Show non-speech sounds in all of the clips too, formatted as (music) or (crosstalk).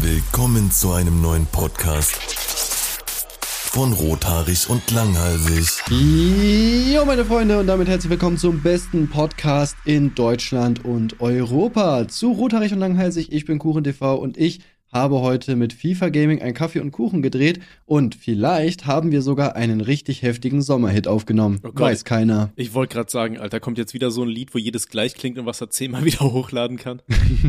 Willkommen zu einem neuen Podcast von Rothaarig und Langhalsig. Jo, meine Freunde, und damit herzlich willkommen zum besten Podcast in Deutschland und Europa. Zu Rothaarig und Langhalsig, ich bin KuchenTV und ich habe heute mit FIFA Gaming ein Kaffee und Kuchen gedreht und vielleicht haben wir sogar einen richtig heftigen Sommerhit aufgenommen. Oh Weiß keiner. Ich wollte gerade sagen, Alter, kommt jetzt wieder so ein Lied, wo jedes gleich klingt und was er zehnmal (laughs) wieder hochladen kann.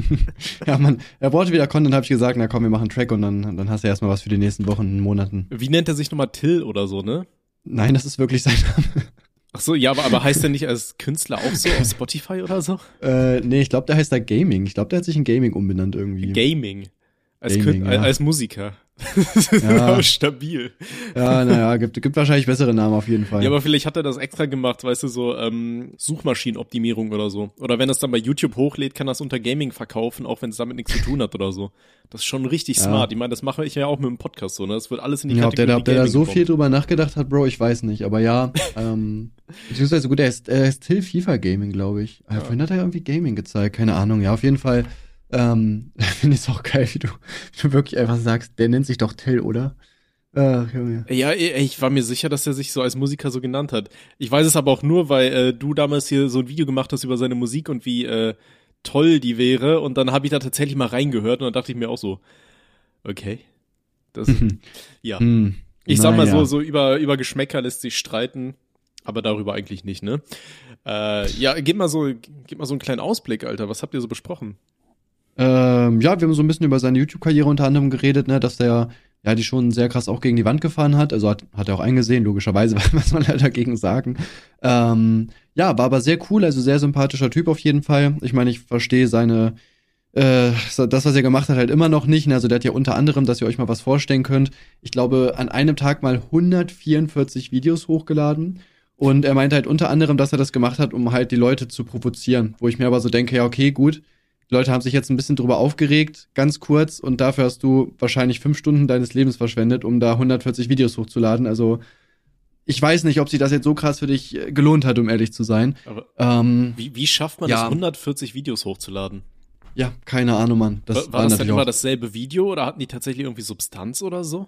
(laughs) ja, man, er brauchte wieder Content, habe ich gesagt, na komm, wir machen einen Track und dann, dann hast du erstmal was für die nächsten Wochen und Monaten. Wie nennt er sich nochmal Till oder so, ne? Nein, das ist wirklich sein Name. (laughs) Ach so, ja, aber, aber heißt der nicht als Künstler auch so auf Spotify oder so? Äh, nee, ich glaube, der heißt da Gaming. Ich glaube, der hat sich in Gaming umbenannt irgendwie. Gaming. Als, Gaming, ja. als Musiker. (laughs) ja. (laughs) stabil. Ja, naja, gibt, gibt wahrscheinlich bessere Namen auf jeden Fall. Ja, aber vielleicht hat er das extra gemacht, weißt du, so ähm, Suchmaschinenoptimierung oder so. Oder wenn er es dann bei YouTube hochlädt, kann er es unter Gaming verkaufen, auch wenn es damit nichts zu tun hat oder so. Das ist schon richtig ja. smart. Ich meine, das mache ich ja auch mit dem Podcast so, ne? Das wird alles in die ja, Kategorie ob der, ob der da so viel drüber nachgedacht hat, Bro, ich weiß nicht. Aber ja, (laughs) ähm, beziehungsweise gut, er ist, er ist Till FIFA Gaming, glaube ich. Ja. Vorhin hat er irgendwie Gaming gezeigt, keine Ahnung. Ja, auf jeden Fall ähm, (laughs) finde ich es auch geil, wie du, wie du wirklich einfach sagst, der nennt sich doch Till, oder? Ach, Junge. Ja, ich war mir sicher, dass er sich so als Musiker so genannt hat. Ich weiß es aber auch nur, weil äh, du damals hier so ein Video gemacht hast über seine Musik und wie äh, toll die wäre. Und dann habe ich da tatsächlich mal reingehört und dann dachte ich mir auch so, okay. Das, (laughs) ja. Hm. Ich sag mal so, so über, über Geschmäcker lässt sich streiten, aber darüber eigentlich nicht, ne? Äh, ja, gib mal so, gib mal so einen kleinen Ausblick, Alter. Was habt ihr so besprochen? Ähm, ja, wir haben so ein bisschen über seine YouTube-Karriere unter anderem geredet, ne, dass der ja die schon sehr krass auch gegen die Wand gefahren hat. Also hat, hat er auch eingesehen, logischerweise, (laughs) was man halt dagegen sagen. Ähm, ja, war aber sehr cool, also sehr sympathischer Typ auf jeden Fall. Ich meine, ich verstehe seine, äh, das, was er gemacht hat, halt immer noch nicht. Ne? Also der hat ja unter anderem, dass ihr euch mal was vorstellen könnt, ich glaube, an einem Tag mal 144 Videos hochgeladen. Und er meinte halt unter anderem, dass er das gemacht hat, um halt die Leute zu provozieren. Wo ich mir aber so denke, ja, okay, gut die Leute haben sich jetzt ein bisschen drüber aufgeregt, ganz kurz, und dafür hast du wahrscheinlich fünf Stunden deines Lebens verschwendet, um da 140 Videos hochzuladen. Also ich weiß nicht, ob sich das jetzt so krass für dich äh, gelohnt hat, um ehrlich zu sein. Ähm, wie, wie schafft man ja. das, 140 Videos hochzuladen? Ja, keine Ahnung, Mann. Das war, war das dann immer dasselbe Video oder hatten die tatsächlich irgendwie Substanz oder so?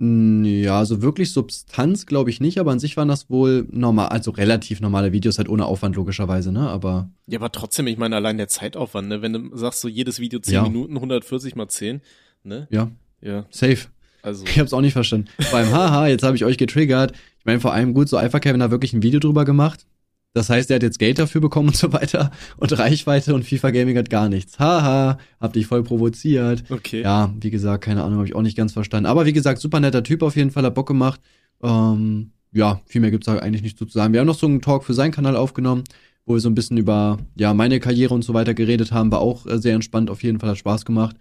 Ja, also wirklich Substanz glaube ich nicht, aber an sich waren das wohl normal, also relativ normale Videos, halt ohne Aufwand logischerweise, ne? Aber. Ja, aber trotzdem, ich meine, allein der Zeitaufwand, ne? Wenn du sagst, so jedes Video 10 ja. Minuten, 140 mal 10, ne? Ja. Ja. Safe. Also. Ich hab's auch nicht verstanden. Beim Haha, jetzt habe ich euch getriggert. Ich meine, vor allem gut, so Alpha Kevin hat wirklich ein Video drüber gemacht. Das heißt, er hat jetzt Geld dafür bekommen und so weiter und Reichweite und FIFA Gaming hat gar nichts. Haha, hab dich voll provoziert. Okay. Ja, wie gesagt, keine Ahnung, habe ich auch nicht ganz verstanden. Aber wie gesagt, super netter Typ auf jeden Fall, hat Bock gemacht. Ähm, ja, viel mehr gibt's da eigentlich nicht zu sagen. Wir haben noch so einen Talk für seinen Kanal aufgenommen, wo wir so ein bisschen über ja meine Karriere und so weiter geredet haben. War auch äh, sehr entspannt, auf jeden Fall hat Spaß gemacht.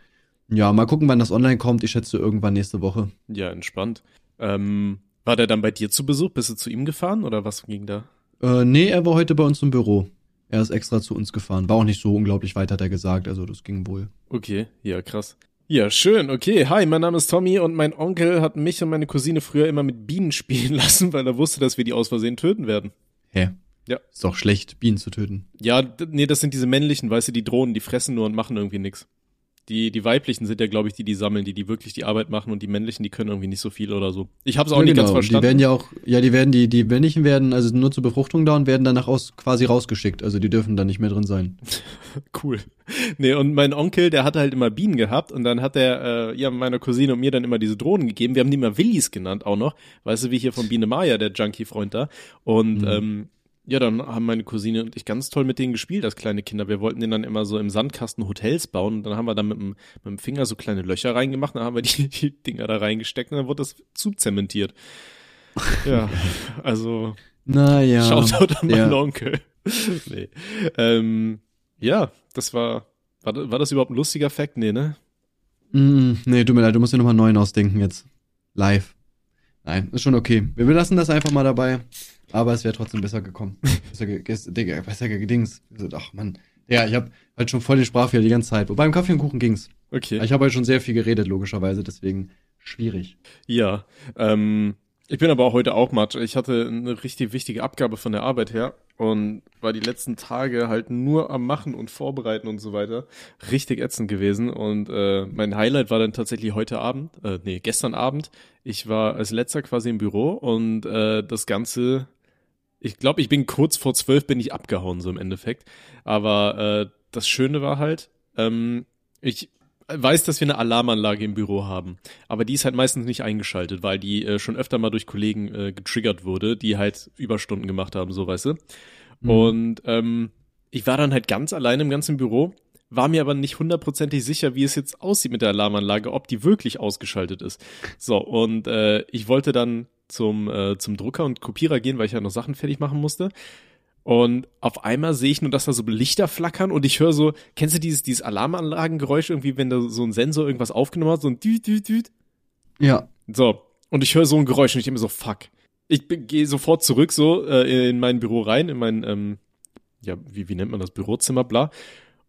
Ja, mal gucken, wann das online kommt. Ich schätze irgendwann nächste Woche. Ja, entspannt. Ähm, war der dann bei dir zu Besuch? Bist du zu ihm gefahren oder was ging da? Äh, nee, er war heute bei uns im Büro. Er ist extra zu uns gefahren. War auch nicht so unglaublich weit, hat er gesagt. Also das ging wohl. Okay, ja, krass. Ja, schön. Okay, hi, mein Name ist Tommy und mein Onkel hat mich und meine Cousine früher immer mit Bienen (laughs) spielen lassen, weil er wusste, dass wir die aus Versehen töten werden. Hä? Ja. Ist doch schlecht, Bienen zu töten. Ja, nee, das sind diese männlichen, weißt du, die Drohnen, die fressen nur und machen irgendwie nix. Die, die weiblichen sind ja, glaube ich, die, die sammeln, die, die wirklich die Arbeit machen und die männlichen, die können irgendwie nicht so viel oder so. Ich habe es auch ja, nicht genau. ganz verstanden. Die werden ja auch, ja, die werden, die, die männlichen werden also nur zur Befruchtung da und werden danach aus, quasi rausgeschickt. Also die dürfen da nicht mehr drin sein. (laughs) cool. Nee, und mein Onkel, der hatte halt immer Bienen gehabt und dann hat er, äh, ja, meiner Cousine und mir dann immer diese Drohnen gegeben. Wir haben die immer Willis genannt auch noch. Weißt du, wie hier von Biene Maya, der Junkie-Freund da. Und mhm. ähm, ja, dann haben meine Cousine und ich ganz toll mit denen gespielt als kleine Kinder. Wir wollten denen dann immer so im Sandkasten Hotels bauen und dann haben wir da mit dem, mit dem Finger so kleine Löcher reingemacht, dann haben wir die, (laughs) die Dinger da reingesteckt und dann wurde das zuzementiert. Ja, also. Naja. Shoutout an meinen ja. Onkel. (laughs) nee. Ähm, ja, das war, war, war das überhaupt ein lustiger Fact? Nee, ne? Mm, nee, tut mir leid, du musst dir nochmal einen neuen ausdenken jetzt. Live. Nein, ist schon okay. Wir lassen das einfach mal dabei. Aber es wäre trotzdem besser gekommen. (laughs) besser, ge Digga, besser gedings. Ach man. Ja, ich habe halt schon voll den Sprachfehler die ganze Zeit. Wobei im Kaffee und Kuchen ging's. Okay. Ich habe halt schon sehr viel geredet, logischerweise, deswegen schwierig. Ja. Ähm, Ich bin aber auch heute auch Matsch. Ich hatte eine richtig wichtige Abgabe von der Arbeit her und war die letzten Tage halt nur am Machen und Vorbereiten und so weiter. Richtig ätzend gewesen. Und äh, mein Highlight war dann tatsächlich heute Abend, äh, nee, gestern Abend. Ich war als letzter quasi im Büro und äh, das Ganze, ich glaube, ich bin kurz vor zwölf bin ich abgehauen, so im Endeffekt. Aber äh, das Schöne war halt, ähm, ich weiß, dass wir eine Alarmanlage im Büro haben, aber die ist halt meistens nicht eingeschaltet, weil die äh, schon öfter mal durch Kollegen äh, getriggert wurde, die halt Überstunden gemacht haben, so weißt du. Mhm. Und ähm, ich war dann halt ganz allein im ganzen Büro, war mir aber nicht hundertprozentig sicher, wie es jetzt aussieht mit der Alarmanlage, ob die wirklich ausgeschaltet ist. So, und äh, ich wollte dann zum, äh, zum Drucker und Kopierer gehen, weil ich ja noch Sachen fertig machen musste. Und auf einmal sehe ich nur, dass da so Lichter flackern und ich höre so, kennst du dieses, dieses Alarmanlagengeräusch irgendwie, wenn da so ein Sensor irgendwas aufgenommen hat, so ein Düt, Düt, Düt? Ja. So. Und ich höre so ein Geräusch und ich denke mir so, fuck. Ich gehe sofort zurück so äh, in mein Büro rein, in mein, ähm, ja, wie, wie nennt man das, Bürozimmer, bla.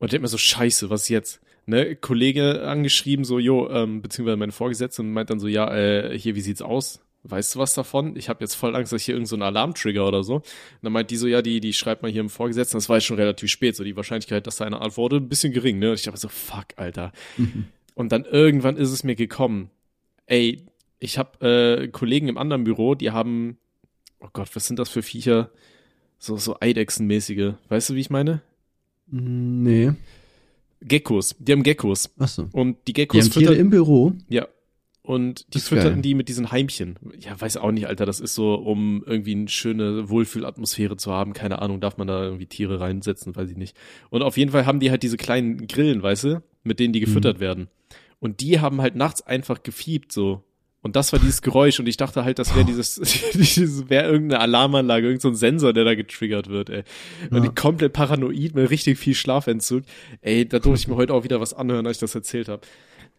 Und denke mir so, scheiße, was jetzt? Ne, Kollege angeschrieben, so, jo, ähm, beziehungsweise meine Vorgesetzte und meint dann so, ja, äh, hier, wie sieht's aus? Weißt du was davon? Ich habe jetzt voll Angst, dass ich hier irgendeinen so Alarm trigger oder so. Und dann meint die so, ja, die, die schreibt mal hier im Vorgesetzten, das war jetzt schon relativ spät, so die Wahrscheinlichkeit, dass da eine antwortet, ein bisschen gering, ne? Und ich dachte so, fuck, Alter. Mhm. (laughs) Und dann irgendwann ist es mir gekommen, ey, ich habe äh, Kollegen im anderen Büro, die haben, oh Gott, was sind das für Viecher? So, so Eidechsenmäßige. Weißt du, wie ich meine? Nee. Geckos. Die haben Geckos. Ach so. Und die Geckos die haben Tiere im Büro? Ja. Und die fütterten die mit diesen Heimchen. Ja, weiß auch nicht, Alter, das ist so, um irgendwie eine schöne Wohlfühlatmosphäre zu haben. Keine Ahnung, darf man da irgendwie Tiere reinsetzen, weiß ich nicht. Und auf jeden Fall haben die halt diese kleinen Grillen, weißt du, mit denen die gefüttert mhm. werden. Und die haben halt nachts einfach gefiebt, so. Und das war dieses Geräusch und ich dachte halt, das wäre dieses, (laughs) dieses wäre irgendeine Alarmanlage, irgendein so Sensor, der da getriggert wird, ey. Und ja. komplett paranoid mit richtig viel Schlafentzug. Ey, da durfte ich mir heute auch wieder was anhören, als ich das erzählt habe.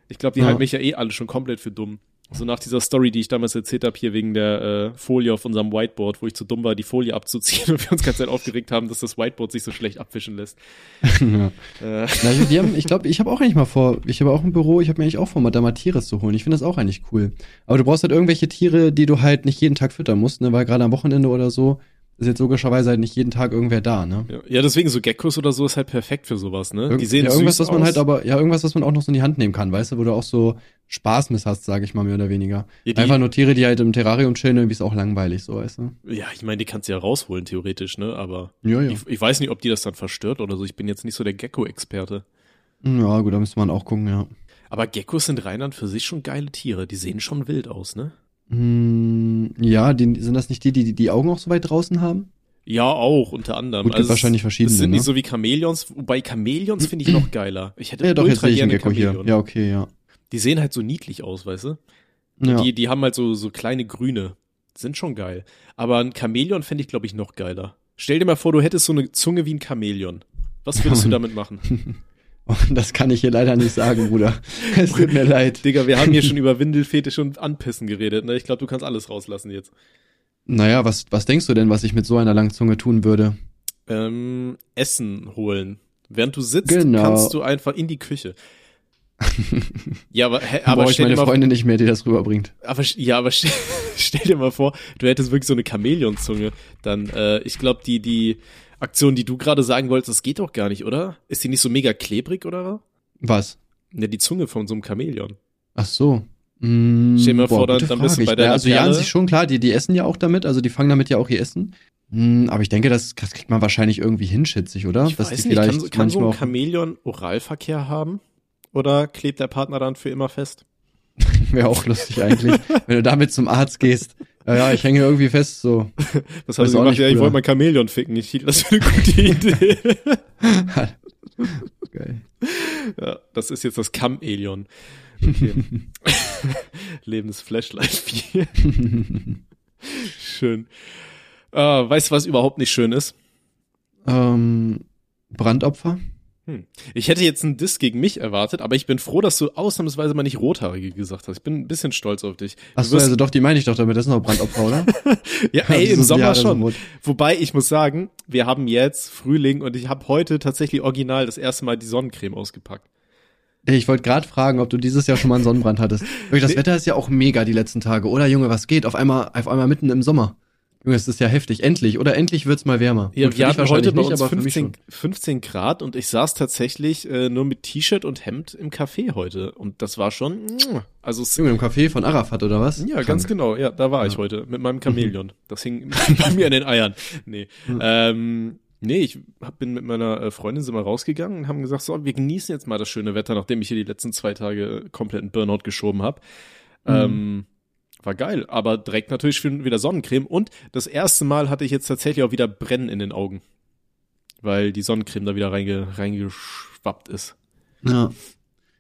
Ich glaube, die ja. halten mich ja eh alle schon komplett für dumm. So nach dieser Story, die ich damals erzählt habe, hier wegen der äh, Folie auf unserem Whiteboard, wo ich zu dumm war, die Folie abzuziehen (laughs) und wir uns ganz Zeit aufgeregt haben, dass das Whiteboard sich so schlecht abwischen lässt. (laughs) ja. Äh. Wir haben, ich glaube, ich habe auch eigentlich mal vor, ich habe auch ein Büro, ich habe mir eigentlich auch vor, mal Damatiris zu holen. Ich finde das auch eigentlich cool. Aber du brauchst halt irgendwelche Tiere, die du halt nicht jeden Tag füttern musst, ne? Weil gerade am Wochenende oder so ist jetzt logischerweise halt nicht jeden Tag irgendwer da, ne? Ja, deswegen so Geckos oder so ist halt perfekt für sowas, ne? Die sehen ja, irgendwas, was man aus. halt aber, ja, irgendwas, was man auch noch so in die Hand nehmen kann, weißt du, wo du auch so Spaß mit hast, sage ich mal mehr oder weniger. Ja, Einfach nur Tiere, die halt im Terrarium chillen, irgendwie ist auch langweilig, so, weißt du? Ja, ich meine, die kannst du ja rausholen, theoretisch, ne? Aber ja, ja. Ich, ich weiß nicht, ob die das dann verstört oder so. Ich bin jetzt nicht so der Gecko-Experte. Ja, gut, da müsste man auch gucken, ja. Aber Geckos sind rein an für sich schon geile Tiere. Die sehen schon wild aus, ne? Hm, ja, die, sind das nicht die, die die Augen auch so weit draußen haben? Ja, auch, unter anderem. Gut, also wahrscheinlich verschiedene. Das sind ne? nicht so wie Chamäleons, wobei Chamäleons finde ich noch (clears throat) geiler. Ich hätte ja, doch, ultra jetzt gerne Gecko hier. Ja, okay, ja. Die sehen halt so niedlich aus, weißt du? Ja. Die, die haben halt so, so kleine Grüne. Sind schon geil. Aber ein Chamäleon fände ich, glaube ich, noch geiler. Stell dir mal vor, du hättest so eine Zunge wie ein Chamäleon. Was würdest du (laughs) damit machen? (laughs) das kann ich hier leider nicht sagen, Bruder. (laughs) Es tut mir leid. Digga, wir haben hier schon (laughs) über Windelfetisch und Anpissen geredet. Ne? Ich glaube, du kannst alles rauslassen jetzt. Naja, was, was denkst du denn, was ich mit so einer langen Zunge tun würde? Ähm, Essen holen. Während du sitzt, genau. kannst du einfach in die Küche. (laughs) ja, aber, hä, aber Brauche ich meine Freundin nicht mehr, die das rüberbringt. Aber ja, aber stell, stell dir mal vor, du hättest wirklich so eine Chamäleonzunge, dann äh, ich glaube die die Aktion, die du gerade sagen wolltest, das geht doch gar nicht, oder? Ist die nicht so mega klebrig oder was? Ja, die Zunge von so einem Chamäleon. Ach so. Mm, Stell dir mal vor, dann, dann bist du bei deiner Also ja, an sich schon klar, die, die essen ja auch damit, also die fangen damit ja auch ihr Essen. Mm, aber ich denke, das, das kriegt man wahrscheinlich irgendwie hin, schätze ich, oder? Ich Dass weiß nicht, kann, kann so ein Chamäleon Oralverkehr haben? Oder klebt der Partner dann für immer fest? (laughs) Wäre auch lustig eigentlich, wenn du damit zum Arzt gehst. Ja, ja, ich hänge irgendwie fest, so. (laughs) Was hast du gemacht? Ja, ich wollte mein Chamäleon ficken. Ich hielt das für eine gute Idee. (laughs) Geil. Ja, das ist jetzt das Chameleon. Okay. (laughs) Lebens Flashlight 4. schön. Äh, weißt du, was überhaupt nicht schön ist? Ähm, Brandopfer? Hm. Ich hätte jetzt einen Diss gegen mich erwartet, aber ich bin froh, dass du ausnahmsweise mal nicht Rothaarige gesagt hast. Ich bin ein bisschen stolz auf dich. Achso, also doch, die meine ich doch damit. Das sind auch Brandopfer, oder? (laughs) ja, ey, im Sommer schon. So Wobei, ich muss sagen, wir haben jetzt Frühling und ich habe heute tatsächlich original das erste Mal die Sonnencreme ausgepackt. Ich wollte gerade fragen, ob du dieses Jahr schon mal einen Sonnenbrand hattest. (laughs) Das. Wetter ist ja auch mega die letzten Tage. Oder Junge, was geht? Auf einmal, auf einmal mitten im Sommer. Junge, es ist ja heftig. Endlich. Oder endlich wird's mal wärmer. Ja, Gut, wir hatten heute bei nicht, uns mich 15, schon. 15 Grad und ich saß tatsächlich äh, nur mit T-Shirt und Hemd im Café heute. Und das war schon, also Junge, im Café von Arafat oder was? ja, Krank. ganz genau, ja, da war ich Ja. heute mit meinem Chamäleon. (laughs) Das hing bei mir an den Eiern. Nee, ähm, nee, ich hab, bin mit meiner äh, Freundin sind mal rausgegangen und haben gesagt, so, wir genießen jetzt mal das schöne Wetter, nachdem ich hier die letzten zwei Tage komplett einen Burnout geschoben habe. Mhm. Ähm, war geil, aber direkt natürlich wieder Sonnencreme und das erste Mal hatte ich jetzt tatsächlich auch wieder Brennen in den Augen, weil die Sonnencreme da wieder reinge, reingeschwappt ist. Ja.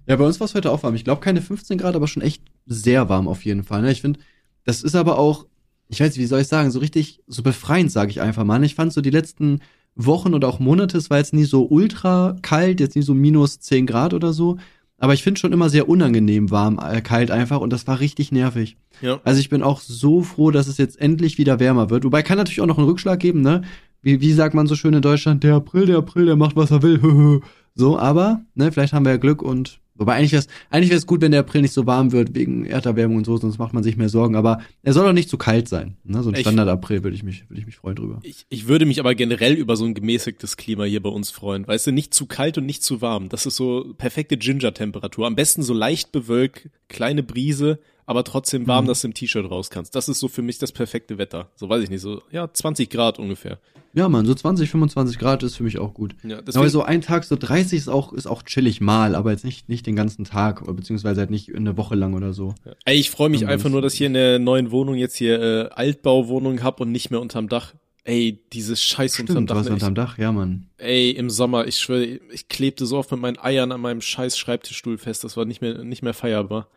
Ja, bei uns war es heute auch warm. Ich glaube keine 15 Grad, aber schon echt sehr warm auf jeden Fall. Ne? Ich finde, das ist aber auch, ich weiß nicht, wie soll ich sagen, so richtig, so befreiend, sage ich einfach mal. ne? Ich fand so die letzten Wochen oder auch Monate, es war jetzt nie so ultra kalt, jetzt nie so minus 10 Grad oder so. Aber ich finde schon immer sehr unangenehm warm, äh, kalt einfach und das war richtig nervig. Ja. Also ich bin auch so froh, dass es jetzt endlich wieder wärmer wird. Wobei kann natürlich auch noch einen Rückschlag geben, ne? Wie, wie sagt man so schön in Deutschland, der April, der April, der macht, was er will. (laughs) so, aber, ne, vielleicht haben wir ja Glück und wobei eigentlich wäre es eigentlich wär's gut, wenn der April nicht so warm wird wegen Erderwärmung und so, sonst macht man sich mehr Sorgen. Aber er soll doch nicht zu kalt sein. Ne? So ein Standard-April würde ich mich, würde ich mich freuen drüber. Ich, ich würde mich aber generell über so ein gemäßigtes Klima hier bei uns freuen. Weißt du, nicht zu kalt und nicht zu warm. Das ist so perfekte Ginger-Temperatur. Am besten so leicht bewölkt, kleine Brise, aber trotzdem warm, Mhm. dass du im T-Shirt raus kannst. Das ist so für mich das perfekte Wetter. So weiß ich nicht, so, ja, 20 Grad ungefähr. Ja, Mann, so 20, 25 Grad ist für mich auch gut. Ja, Aber so ein Tag, so 30 ist auch, ist auch chillig mal, aber jetzt nicht, nicht den ganzen Tag, beziehungsweise halt nicht eine Woche lang oder so. ey, ich freue mich einfach nur, dass ich hier in der neuen Wohnung jetzt hier äh, Altbauwohnung hab und nicht mehr unterm Dach. Ey, dieses Scheiß unterm Stimmt, du Dach. hast ne? unterm Dach, ja, Mann. Ey, im Sommer, ich schwöre, ich klebte so oft mit meinen Eiern an meinem scheiß Schreibtischstuhl fest, das war nicht mehr, nicht mehr feierbar.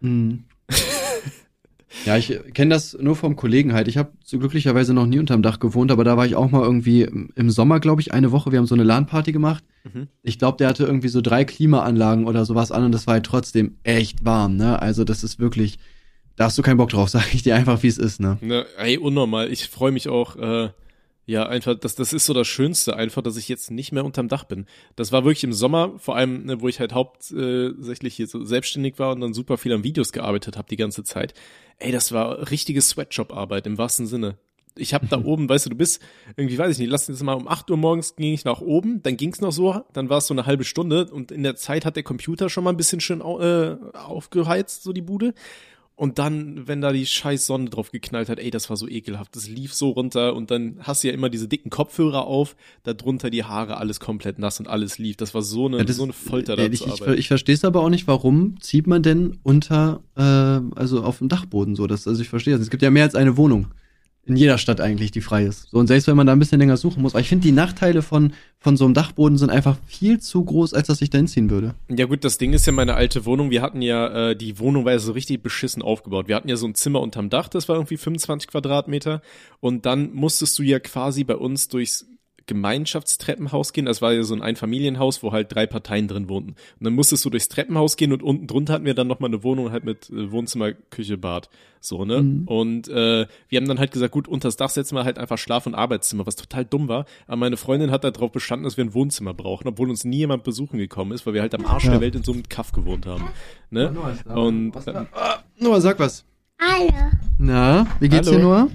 Mhm. (laughs) ja, ich kenne das nur vom Kollegen halt. Ich habe so glücklicherweise noch nie unterm Dach gewohnt, aber da war ich auch mal irgendwie im Sommer, glaube ich, eine Woche. Wir haben so eine LAN-Party gemacht. Mhm. Ich glaube, der hatte irgendwie so drei Klimaanlagen oder sowas an und das war halt trotzdem echt warm, ne? Also das ist wirklich, da hast du keinen Bock drauf, (laughs) sag ich dir einfach, wie es ist, ne? Ne, ey, unnormal. Ich freue mich auch, äh, ja, einfach, das, das ist so das Schönste, einfach, dass ich jetzt nicht mehr unterm Dach bin. Das war wirklich im Sommer, vor allem, ne, wo ich halt hauptsächlich hier so selbstständig war und dann super viel an Videos gearbeitet habe die ganze Zeit. Ey, das war richtige Sweatshop-Arbeit im wahrsten Sinne. Ich habe da (laughs) oben, weißt du, du bist irgendwie, weiß ich nicht, lass uns mal um 8 Uhr morgens ging ich nach oben, dann ging's noch so, dann war es so eine halbe Stunde und in der Zeit hat der Computer schon mal ein bisschen schön au äh, aufgeheizt, so die Bude. Und dann, wenn da die scheiß Sonne drauf geknallt hat, ey, das war so ekelhaft. Das lief so runter und dann hast du ja immer diese dicken Kopfhörer auf, da drunter die Haare, alles komplett nass und alles lief. Das war so eine, Ja, das- so eine Folter da ich ich, ich verstehe es aber auch nicht, warum zieht man denn unter, äh, also auf dem Dachboden so? Das, also ich verstehe das. Es gibt ja mehr als eine Wohnung. In jeder Stadt eigentlich, die frei ist. So, und selbst wenn man da ein bisschen länger suchen muss. Aber ich finde, die Nachteile von, von so einem Dachboden sind einfach viel zu groß, als dass ich da hinziehen würde. Ja gut, das Ding ist ja meine alte Wohnung. Wir hatten ja, äh, die Wohnung war ja so richtig beschissen aufgebaut. Wir hatten ja so ein Zimmer unterm Dach, das war irgendwie 25 Quadratmeter. Und dann musstest du ja quasi bei uns durchs Gemeinschaftstreppenhaus gehen. Das war ja so ein Einfamilienhaus, wo halt drei Parteien drin wohnten. Und dann musstest du durchs Treppenhaus gehen und unten drunter hatten wir dann nochmal eine Wohnung halt mit äh, Wohnzimmer, Küche, Bad. So, ne? Mhm. Und äh, wir haben dann halt gesagt, gut, unters Dach setzen wir halt einfach Schlaf- und Arbeitszimmer, was total dumm war. Aber meine Freundin hat darauf bestanden, dass wir ein Wohnzimmer brauchen, obwohl uns nie jemand besuchen gekommen ist, weil wir halt am Arsch Ja. der Welt in so einem Kaff gewohnt haben. Ne? Und äh, Noah, sag was. Hallo. Na, wie geht's Hallo. dir, Noah?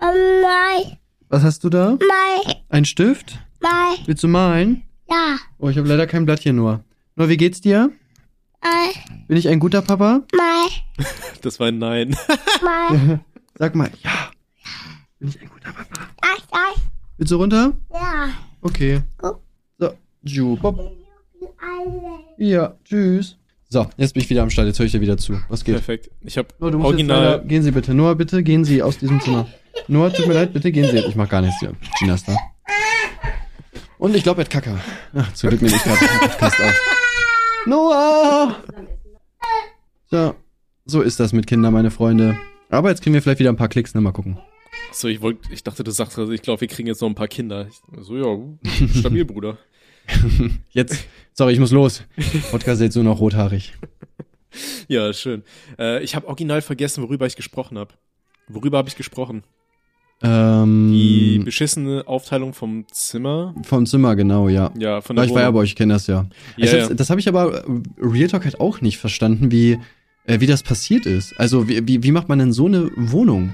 Oh mein, Was hast du da? mein, Ein Stift? mein, Willst du malen? ja, Oh, ich habe leider kein Blatt hier, Noah. Noah, wie geht's dir? mein, Bin ich ein guter Papa? mein, (laughs) das war ein Nein. (laughs) mein, (laughs) Sag mal, ja. Bin ich ein guter Papa? das, das, Willst du runter? ja. Okay. So, Ju, Bob. Ja, tschüss. So, jetzt bin ich wieder am Start, jetzt höre ich dir wieder zu. Was geht? Perfekt. Ich habe Noah, du musst jetzt leider, original. gehen Sie bitte. Noah, bitte gehen Sie aus diesem Zimmer. Noah, tut mir leid, bitte gehen Sie. Ich mach gar nichts hier. Gina ist da. Und ich glaube, er hat Kacker. Ach, zum Glück nehme ich gerade den Podcast auf. Noah! So, so ist das mit Kindern, meine Freunde. Aber jetzt kriegen wir vielleicht wieder ein paar Klicks, ne? Mal gucken. So, ich wollte, ich dachte, du sagst, also ich glaube, wir kriegen jetzt noch ein paar Kinder. Ich, so, ja, stabil, Bruder. (laughs) Jetzt, sorry, ich muss los. Podcast ist jetzt nur noch rothaarig. Ja, schön. Äh, ich habe original vergessen, worüber ich gesprochen habe. Worüber habe ich gesprochen? Ähm, Die beschissene Aufteilung vom Zimmer. vom Zimmer, genau, ja. Ja, von der ich war ja bei euch, ich kenne das ja. Ja, ja. Das habe ich aber äh, Real Talk halt auch nicht verstanden, wie, äh, wie das passiert ist. Also wie, wie, wie macht man denn so eine Wohnung?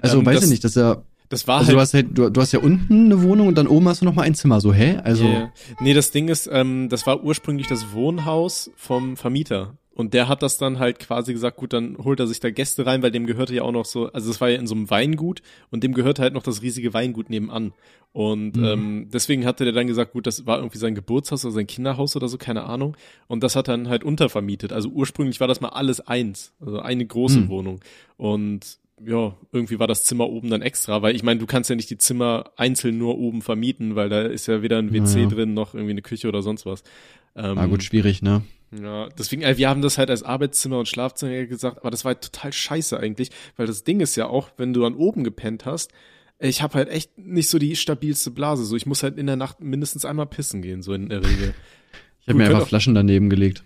Also Ähm, weiß das- ich nicht, das ist ja, Das war also halt du hast, halt du, du hast ja unten eine Wohnung und dann oben hast du noch mal ein Zimmer. So, hä? Also, Yeah. Nee, das Ding ist, ähm, das war ursprünglich das Wohnhaus vom Vermieter. Und der hat das dann halt quasi gesagt, gut, dann holt er sich da Gäste rein, weil dem gehörte ja auch noch so, also es war ja in so einem Weingut und dem gehörte halt noch das riesige Weingut nebenan. Und Mhm. ähm, deswegen hatte der dann gesagt, gut, das war irgendwie sein Geburtshaus oder sein Kinderhaus oder so, keine Ahnung. Und das hat er dann halt untervermietet. Also ursprünglich war das mal alles eins, also eine große Mhm. Wohnung. Und ja, irgendwie war das Zimmer oben dann extra, weil ich meine, du kannst ja nicht die Zimmer einzeln nur oben vermieten, weil da ist ja weder ein WC Ja. drin noch irgendwie eine Küche oder sonst was. Ähm, ah, gut, schwierig, ne? Ja, deswegen, äh, wir haben das halt als Arbeitszimmer und Schlafzimmer gesagt, aber das war halt total scheiße eigentlich, weil das Ding ist ja auch, wenn du an oben gepennt hast, ich habe halt echt nicht so die stabilste Blase, so ich muss halt in der Nacht mindestens einmal pissen gehen, so in der Regel. Ich habe mir einfach Flaschen daneben gelegt.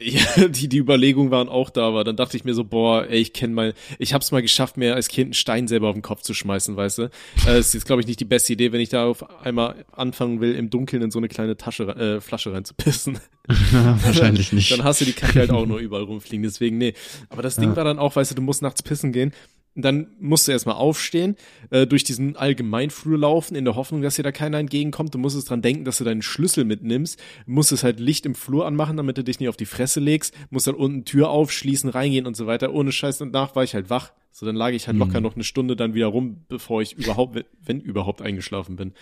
Ja, (laughs) die, die Überlegungen waren auch da, aber dann dachte ich mir so, boah, ey, ich kenne mal, ich hab's mal geschafft, mir als Kind einen Stein selber auf den Kopf zu schmeißen, weißt du. Äh, ist jetzt, glaube ich, nicht die beste Idee, wenn ich da auf einmal anfangen will, im Dunkeln in so eine kleine Tasche, äh, Flasche reinzupissen. (laughs) Wahrscheinlich nicht. Dann hast du die Kacke halt auch nur überall rumfliegen, deswegen nee. Aber das Ding Ja. war dann auch, weißt du, du musst nachts pissen gehen. Dann musst du erstmal aufstehen, äh, durch diesen Allgemeinflur laufen, in der Hoffnung, dass dir da keiner entgegenkommt. Du musstest dran denken, dass du deinen Schlüssel mitnimmst. Du musstest halt Licht im Flur anmachen, damit du dich nicht auf die Fresse legst. Musst dann unten Tür aufschließen, reingehen und so weiter. Ohne Scheiß. Und nach war ich halt wach. So, dann lag ich halt Mhm. locker noch eine Stunde dann wieder rum, bevor ich überhaupt, wenn überhaupt eingeschlafen bin.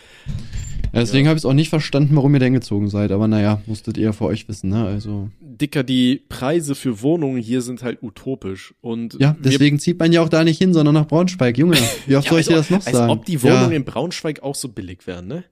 Ja, deswegen habe ich es auch nicht verstanden, warum ihr denn gezogen seid. Aber naja, musstet ihr vor euch wissen, ne? Also. Dicker, die Preise für Wohnungen hier sind halt utopisch. Und Ja, deswegen zieht man ja auch da nicht hin, sondern nach Braunschweig. Junge, wie oft Ja, soll ich als dir das noch als sagen? ob die Wohnungen ja, in Braunschweig auch so billig wären, ne?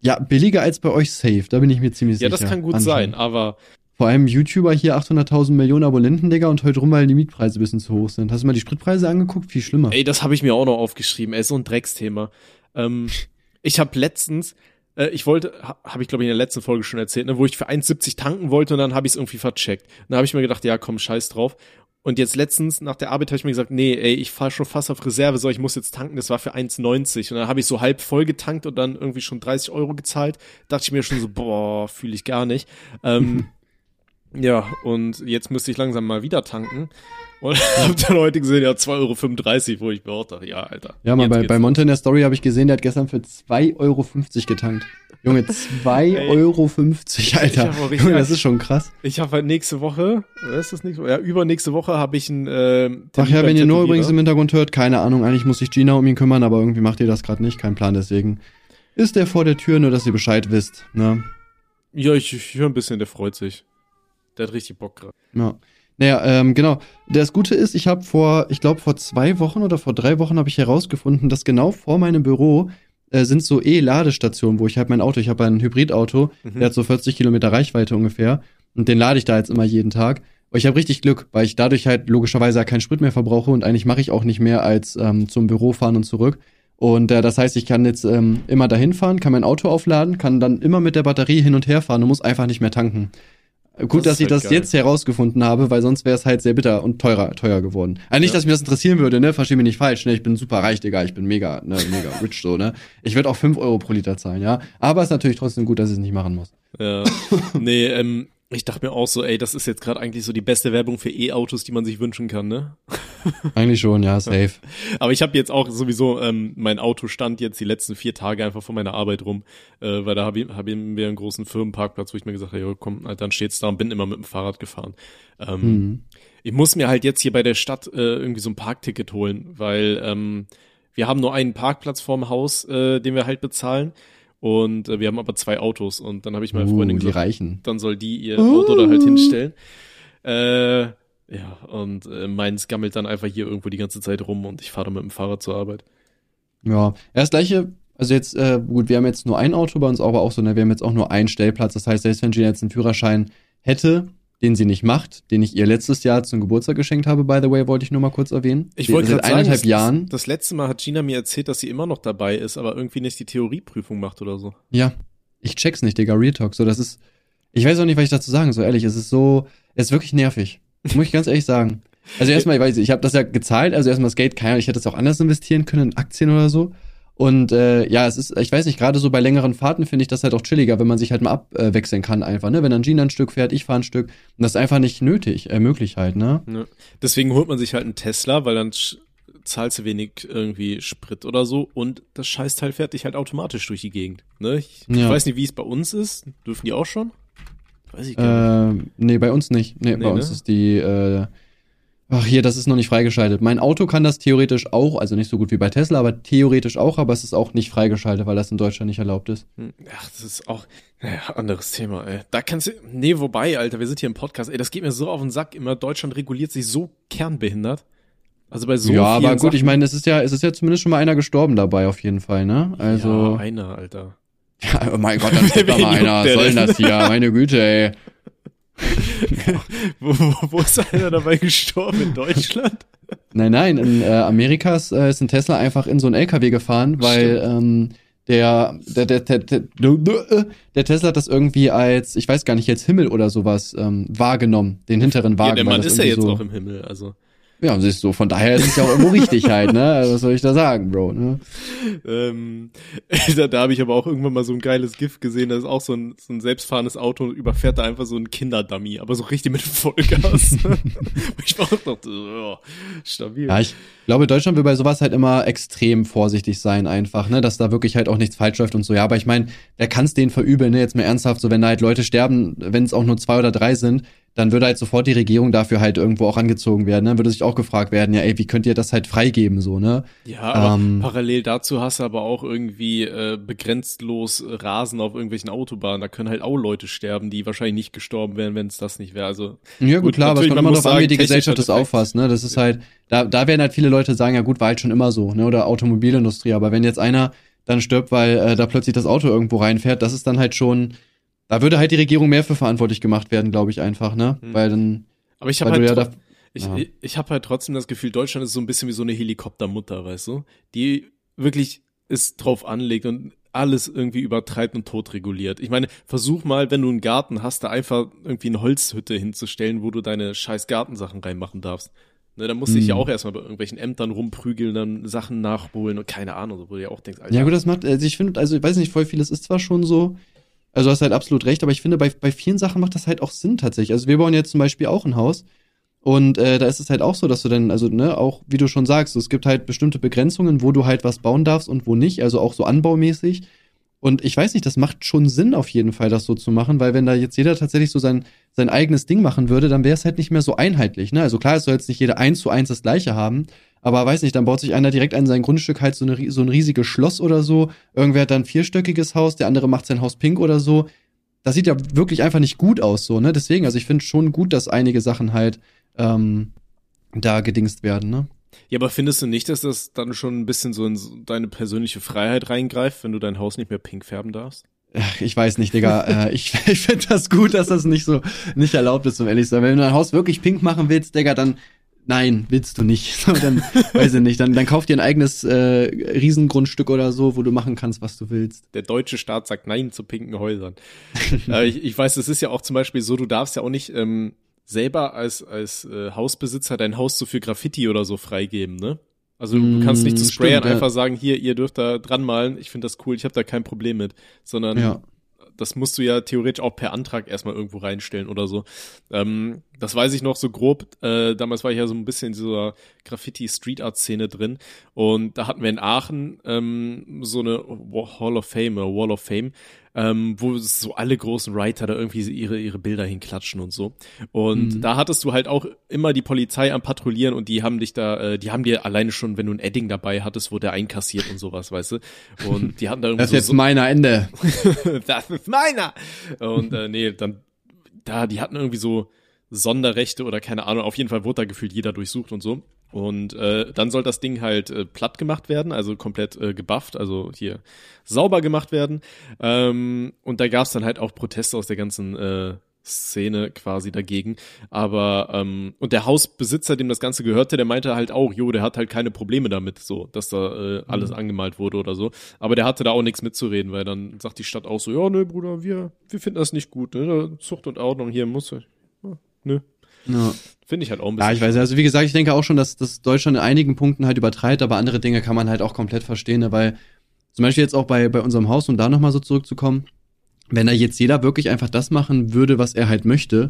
ja, billiger als bei euch safe. Da bin ich mir ziemlich Ja, sicher. das kann gut sein, aber Vor allem YouTuber hier 800.000 Millionen Abonnenten, Digga, und heute rum, weil die Mietpreise ein bisschen zu hoch sind. Hast du mal die Spritpreise angeguckt? Viel schlimmer. ey, das habe ich mir auch noch aufgeschrieben. Ey, so ein Drecksthema. Ähm, (laughs) ich habe letztens, äh, ich wollte, ha, habe ich glaube ich in der letzten Folge schon erzählt, ne, wo ich für 1,70 tanken wollte und dann habe ich es irgendwie vercheckt. Dann habe ich mir gedacht, ja, komm, scheiß drauf. Und jetzt letztens nach der Arbeit habe ich mir gesagt, nee, ey, ich fahre schon fast auf Reserve, so ich muss jetzt tanken, das war für 1,90 und dann habe ich so halb voll getankt und dann irgendwie schon 30 Euro gezahlt. Dachte ich mir schon so, boah, fühle ich gar nicht. Ähm, (laughs) ja, und jetzt müsste ich langsam mal wieder tanken. Und (laughs) hab dann heute gesehen, ja, 2,35 Euro, wo ich mir auch dachte, ja, Alter. ja, mal bei, bei. Monte in der Story habe ich gesehen, der hat gestern für 2,50 Euro getankt. Junge, (laughs) 2,50 Ey. Euro, Alter. richtig Junge, das ist schon krass. Ich habe halt nächste Woche, was ist das nächste Woche? Ja, übernächste Woche habe ich einen äh, Termin Ach ja, wenn ihr nur übrigens im Hintergrund hört, keine Ahnung, eigentlich muss sich Gina um ihn kümmern, aber irgendwie macht ihr das gerade nicht, kein Plan, deswegen ist der vor der Tür, nur dass ihr Bescheid wisst, ne? Ja, ich, ich höre ein bisschen, der freut sich. Der hat richtig Bock gerade. Ja. Naja, ähm, genau. Das Gute ist, ich habe vor, ich glaube vor zwei Wochen oder vor drei Wochen habe ich herausgefunden, dass genau vor meinem Büro äh, sind so E-Ladestationen, wo ich halt mein Auto, ich habe ein Hybridauto, Mhm. der hat so 40 Kilometer Reichweite ungefähr und den lade ich da jetzt immer jeden Tag. Aber ich habe richtig Glück, weil ich dadurch halt logischerweise keinen Sprit mehr verbrauche und eigentlich mache ich auch nicht mehr als ähm, zum Büro fahren und zurück. Und äh, das heißt, ich kann jetzt ähm, immer dahin fahren, kann mein Auto aufladen, kann dann immer mit der Batterie hin und her fahren und muss einfach nicht mehr tanken. Gut, Das dass ich halt das geil. jetzt herausgefunden habe, weil sonst wäre es halt sehr bitter und teurer, teuer geworden. Also nicht, Ja. dass mich das interessieren würde, ne? Versteh mich nicht falsch, ne? Ich bin super reich, Digga. Ich bin mega, ne, mega (laughs) rich so, ne? Ich würde auch 5 Euro pro Liter zahlen, ja. Aber es ist natürlich trotzdem gut, dass ich es nicht machen muss. Ja. nee, ähm, ich dachte mir auch so, ey, das ist jetzt gerade eigentlich so die beste Werbung für E-Autos, die man sich wünschen kann, ne? (laughs) Eigentlich schon, ja, safe. (laughs) Aber ich habe jetzt auch sowieso, ähm, mein Auto stand jetzt die letzten vier Tage einfach vor meiner Arbeit rum, äh, weil da habe ich, hab ich mir einen großen Firmenparkplatz, wo ich mir gesagt habe, ja, komm, Alter, dann steht's da und bin immer mit dem Fahrrad gefahren. Ähm, Mhm. Ich muss mir halt jetzt hier bei der Stadt äh, irgendwie so ein Parkticket holen, weil ähm, wir haben nur einen Parkplatz vorm Haus, äh, den wir halt bezahlen. Und äh, wir haben aber zwei Autos. Und dann habe ich meiner Uh, Freundin die gesagt, Reichen. dann soll die ihr Auto da halt hinstellen. Äh, ja, und äh, meins gammelt dann einfach hier irgendwo die ganze Zeit rum und ich fahre dann mit dem Fahrrad zur Arbeit. Ja, ja, das gleiche, also jetzt, äh, gut, wir haben jetzt nur ein Auto bei uns, aber auch so, ne, wir haben jetzt auch nur einen Stellplatz. Das heißt, selbst wenn Gina jetzt einen Führerschein hätte, den sie nicht macht, den ich ihr letztes Jahr zum Geburtstag geschenkt habe, by the way, wollte ich nur mal kurz erwähnen. Ich wollte Seit gerade sagen, eineinhalb das, Jahren. Das letzte Mal hat Gina mir erzählt, dass sie immer noch dabei ist, aber irgendwie nicht die Theorieprüfung macht oder so. Ja, ich check's nicht, Digga, Real Talk. So, das ist, ich weiß auch nicht, was ich dazu sagen soll, ehrlich. Es ist so, es ist wirklich nervig. Muss ich ganz ehrlich sagen. Also erstmal, ich weiß, ich habe das ja gezahlt, also erstmal das Geld, keine Ahnung, ich hätte es auch anders investieren können, in Aktien oder so. Und äh, ja, es ist, ich weiß nicht, gerade so bei längeren Fahrten finde ich das halt auch chilliger, wenn man sich halt mal abwechseln kann einfach, ne? Wenn dann Gina ein Stück fährt, ich fahre ein Stück. Und das ist einfach nicht nötig, äh, möglich halt, ne? Ne? Deswegen holt man sich halt einen Tesla, weil dann zahlst du wenig irgendwie Sprit oder so und das Scheißteil fährt dich halt automatisch durch die Gegend. Ne? Ich, ich Ja. weiß nicht, wie es bei uns ist. Dürfen die auch schon? Weiß ich gar nicht. Äh, nee, bei uns nicht. Nee, Nee, bei uns ne? ist die, äh, ach hier, das ist noch nicht freigeschaltet. Mein Auto kann das theoretisch auch, also nicht so gut wie bei Tesla, aber theoretisch auch, aber es ist auch nicht freigeschaltet, weil das in Deutschland nicht erlaubt ist. Hm, Ach, das ist auch, naja, anderes Thema, ey. Da kannst du, nee, wobei, Alter, wir sind hier im Podcast, ey, das geht mir so auf den Sack immer. Deutschland reguliert sich so kernbehindert. Also bei so ja, aber gut, ich Sachen- meine, es ist ja, es ist ja zumindest schon mal einer gestorben dabei, auf jeden Fall, ne? Also. Ja, einer, Alter. (laughs) Ja, oh mein Gott, dann (laughs) stirbt Wen mal einer. Was soll denn? das hier? Meine Güte, ey. (laughs) Wo, wo, wo ist einer dabei gestorben in Deutschland? Nein, nein, in äh, Amerikas äh, ist ein Tesla einfach in so einen LKW gefahren, weil ähm, der, der, der, der, der, der Tesla hat das irgendwie als, ich weiß gar nicht, jetzt Himmel oder sowas ähm, wahrgenommen, den hinteren Wagen. Ja, der Mann ist ja jetzt so, auch im Himmel, also. Ja, siehst du, von daher ist es ja auch irgendwo richtig halt, ne? (laughs) Was soll ich da sagen, Bro, ne? Ähm, (laughs) da da habe ich aber auch irgendwann mal so ein geiles GIF gesehen, da ist auch so ein, so ein selbstfahrendes Auto und überfährt da einfach so ein Kinderdummy, aber so richtig mit Vollgas. (laughs) ich war auch dachte, oh, stabil. Ja, ich glaube, Deutschland will bei sowas halt immer extrem vorsichtig sein, einfach, ne, dass da wirklich halt auch nichts falsch läuft und so. Ja, aber ich meine, wer kann es denen verübeln, ne? Jetzt mal ernsthaft, so wenn da halt Leute sterben, wenn es auch nur zwei oder drei sind, dann würde halt sofort die Regierung dafür halt irgendwo auch angezogen werden, ne? Würde sich auch gefragt werden, ja, ey, wie könnt ihr das halt freigeben, so, ne? Ja, aber Ähm. parallel dazu hast du aber auch irgendwie äh, begrenztlos Rasen auf irgendwelchen Autobahnen. Da können halt auch Leute sterben, die wahrscheinlich nicht gestorben wären, wenn es das nicht wäre. Also Ja, gut, klar, aber es natürlich, kommt man immer darauf an, wie die Gesellschaft das auffasst, ne? Das ist halt, da, da werden halt viele Leute sagen, ja gut, war halt schon immer so, ne? Oder Automobilindustrie, aber wenn jetzt einer dann stirbt, weil äh, da plötzlich das Auto irgendwo reinfährt, das ist dann halt schon, da würde halt die Regierung mehr für verantwortlich gemacht werden, glaube ich einfach, ne? Hm. Weil dann, Aber ich habe halt, ja da, ich, ja. ich, ich habe halt trotzdem das Gefühl, Deutschland ist so ein bisschen wie so eine Helikoptermutter, weißt du? Die wirklich es drauf anlegt und alles irgendwie übertreibt und tot reguliert. Ich meine, versuch mal, wenn du einen Garten hast, da einfach irgendwie eine Holzhütte hinzustellen, wo du deine scheiß Gartensachen reinmachen darfst. Ne, da musst du dich ja Hm. auch erstmal bei irgendwelchen Ämtern rumprügeln, dann Sachen nachholen und keine Ahnung, so, wo du ja auch denkst, Alter, ja gut, das macht, also ich finde, also ich weiß nicht, voll vieles ist zwar schon so, also du hast halt absolut recht, aber ich finde, bei, bei vielen Sachen macht das halt auch Sinn tatsächlich. Also wir bauen jetzt zum Beispiel auch ein Haus und äh, da ist es halt auch so, dass du dann, also ne, auch wie du schon sagst, es gibt halt bestimmte Begrenzungen, wo du halt was bauen darfst und wo nicht, also auch so anbaumäßig. Und ich weiß nicht, das macht schon Sinn auf jeden Fall, das so zu machen, weil wenn da jetzt jeder tatsächlich so sein, sein eigenes Ding machen würde, dann wäre es halt nicht mehr so einheitlich. Ne? Also klar, es soll jetzt nicht jeder eins zu eins das gleiche haben, aber weiß nicht, dann baut sich einer direkt an sein Grundstück halt so, eine, so ein riesiges Schloss oder so. Irgendwer hat dann ein vierstöckiges Haus, der andere macht sein Haus pink oder so. Das sieht ja wirklich einfach nicht gut aus, so, ne? Deswegen, also ich finde schon gut, dass einige Sachen halt ähm, da gedingst werden, ne? Ja, aber findest du nicht, dass das dann schon ein bisschen so in deine persönliche Freiheit reingreift, wenn du dein Haus nicht mehr pink färben darfst? Ach, ich weiß nicht, Digga. (laughs) äh, ich ich finde das gut, dass das nicht so nicht erlaubt ist, um ehrlich zu sein. Wenn du dein Haus wirklich pink machen willst, Digga, dann nein, willst du nicht. (laughs) So, dann weiß ich nicht. Dann, dann kauf dir ein eigenes äh, Riesengrundstück oder so, wo du machen kannst, was du willst. Der deutsche Staat sagt Nein zu pinken Häusern. (laughs) äh, ich, ich weiß, es ist ja auch zum Beispiel so, du darfst ja auch nicht ähm, selber als, als äh, Hausbesitzer dein Haus so für Graffiti oder so freigeben, ne? Also du kannst nicht zu Mm, Sprayern stimmt, ja. einfach sagen, hier, ihr dürft da dran malen, ich finde das cool, ich habe da kein Problem mit, sondern Ja. das musst du ja theoretisch auch per Antrag erstmal irgendwo reinstellen oder so. Ähm, das weiß ich noch so grob. Äh, damals war ich ja so ein bisschen in dieser Graffiti-Street-Art-Szene drin und da hatten wir in Aachen ähm, so eine Hall of Fame oder Wall of Fame, ähm, wo so alle großen Writer da irgendwie ihre, ihre Bilder hinklatschen und so. Und Mhm. da hattest du halt auch immer die Polizei am Patrouillieren und die haben dich da, äh, die haben dir alleine schon, wenn du ein Edding dabei hattest, wurde der einkassiert und sowas, weißt du. Und die hatten da irgendwie Das ist so, jetzt so meiner Ende. (laughs) das ist meiner. Und äh, nee, dann, da, die hatten irgendwie so Sonderrechte oder keine Ahnung. Auf jeden Fall wurde da gefühlt jeder durchsucht und so. Und äh, dann soll das Ding halt äh, platt gemacht werden, also komplett äh, gebufft, also hier sauber gemacht werden. Ähm, und da gab es dann halt auch Proteste aus der ganzen äh, Szene quasi dagegen. Aber ähm, und der Hausbesitzer, dem das Ganze gehörte, der meinte halt auch, jo, der hat halt keine Probleme damit, so, dass da äh, alles angemalt wurde oder so. Aber der hatte da auch nichts mitzureden, weil dann sagt die Stadt auch so, ja, ne, Bruder, wir, wir finden das nicht gut, ne? Zucht und Ordnung hier muss. Ja, nö. Ja. Finde ich halt auch ein bisschen. Ja, ich weiß, also wie gesagt, ich denke auch schon, dass, dass Deutschland in einigen Punkten halt übertreibt, aber andere Dinge kann man halt auch komplett verstehen, ne? weil zum Beispiel jetzt auch bei, bei unserem Haus, um da nochmal so zurückzukommen, wenn da jetzt jeder wirklich einfach das machen würde, was er halt möchte,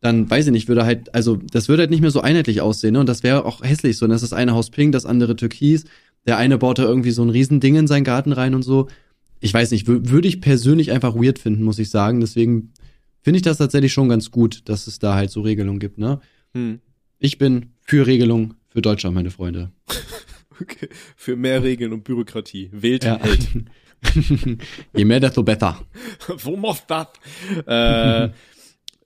dann weiß ich nicht, würde halt, also das würde halt nicht mehr so einheitlich aussehen, ne? Und das wäre auch hässlich so. Und das ist eine Haus pink, das andere türkis. Der eine baut da irgendwie so ein Riesending in seinen Garten rein und so. Ich weiß nicht, wür- würde ich persönlich einfach weird finden, muss ich sagen. Deswegen finde ich das tatsächlich schon ganz gut, dass es da halt so Regelungen gibt, ne? Hm. Ich bin für Regelungen für Deutschland, meine Freunde. (laughs) Okay. Für mehr Regeln und Bürokratie. Wählt Ja. Held. (laughs) Je mehr, desto besser. (laughs) Wo macht das? Äh,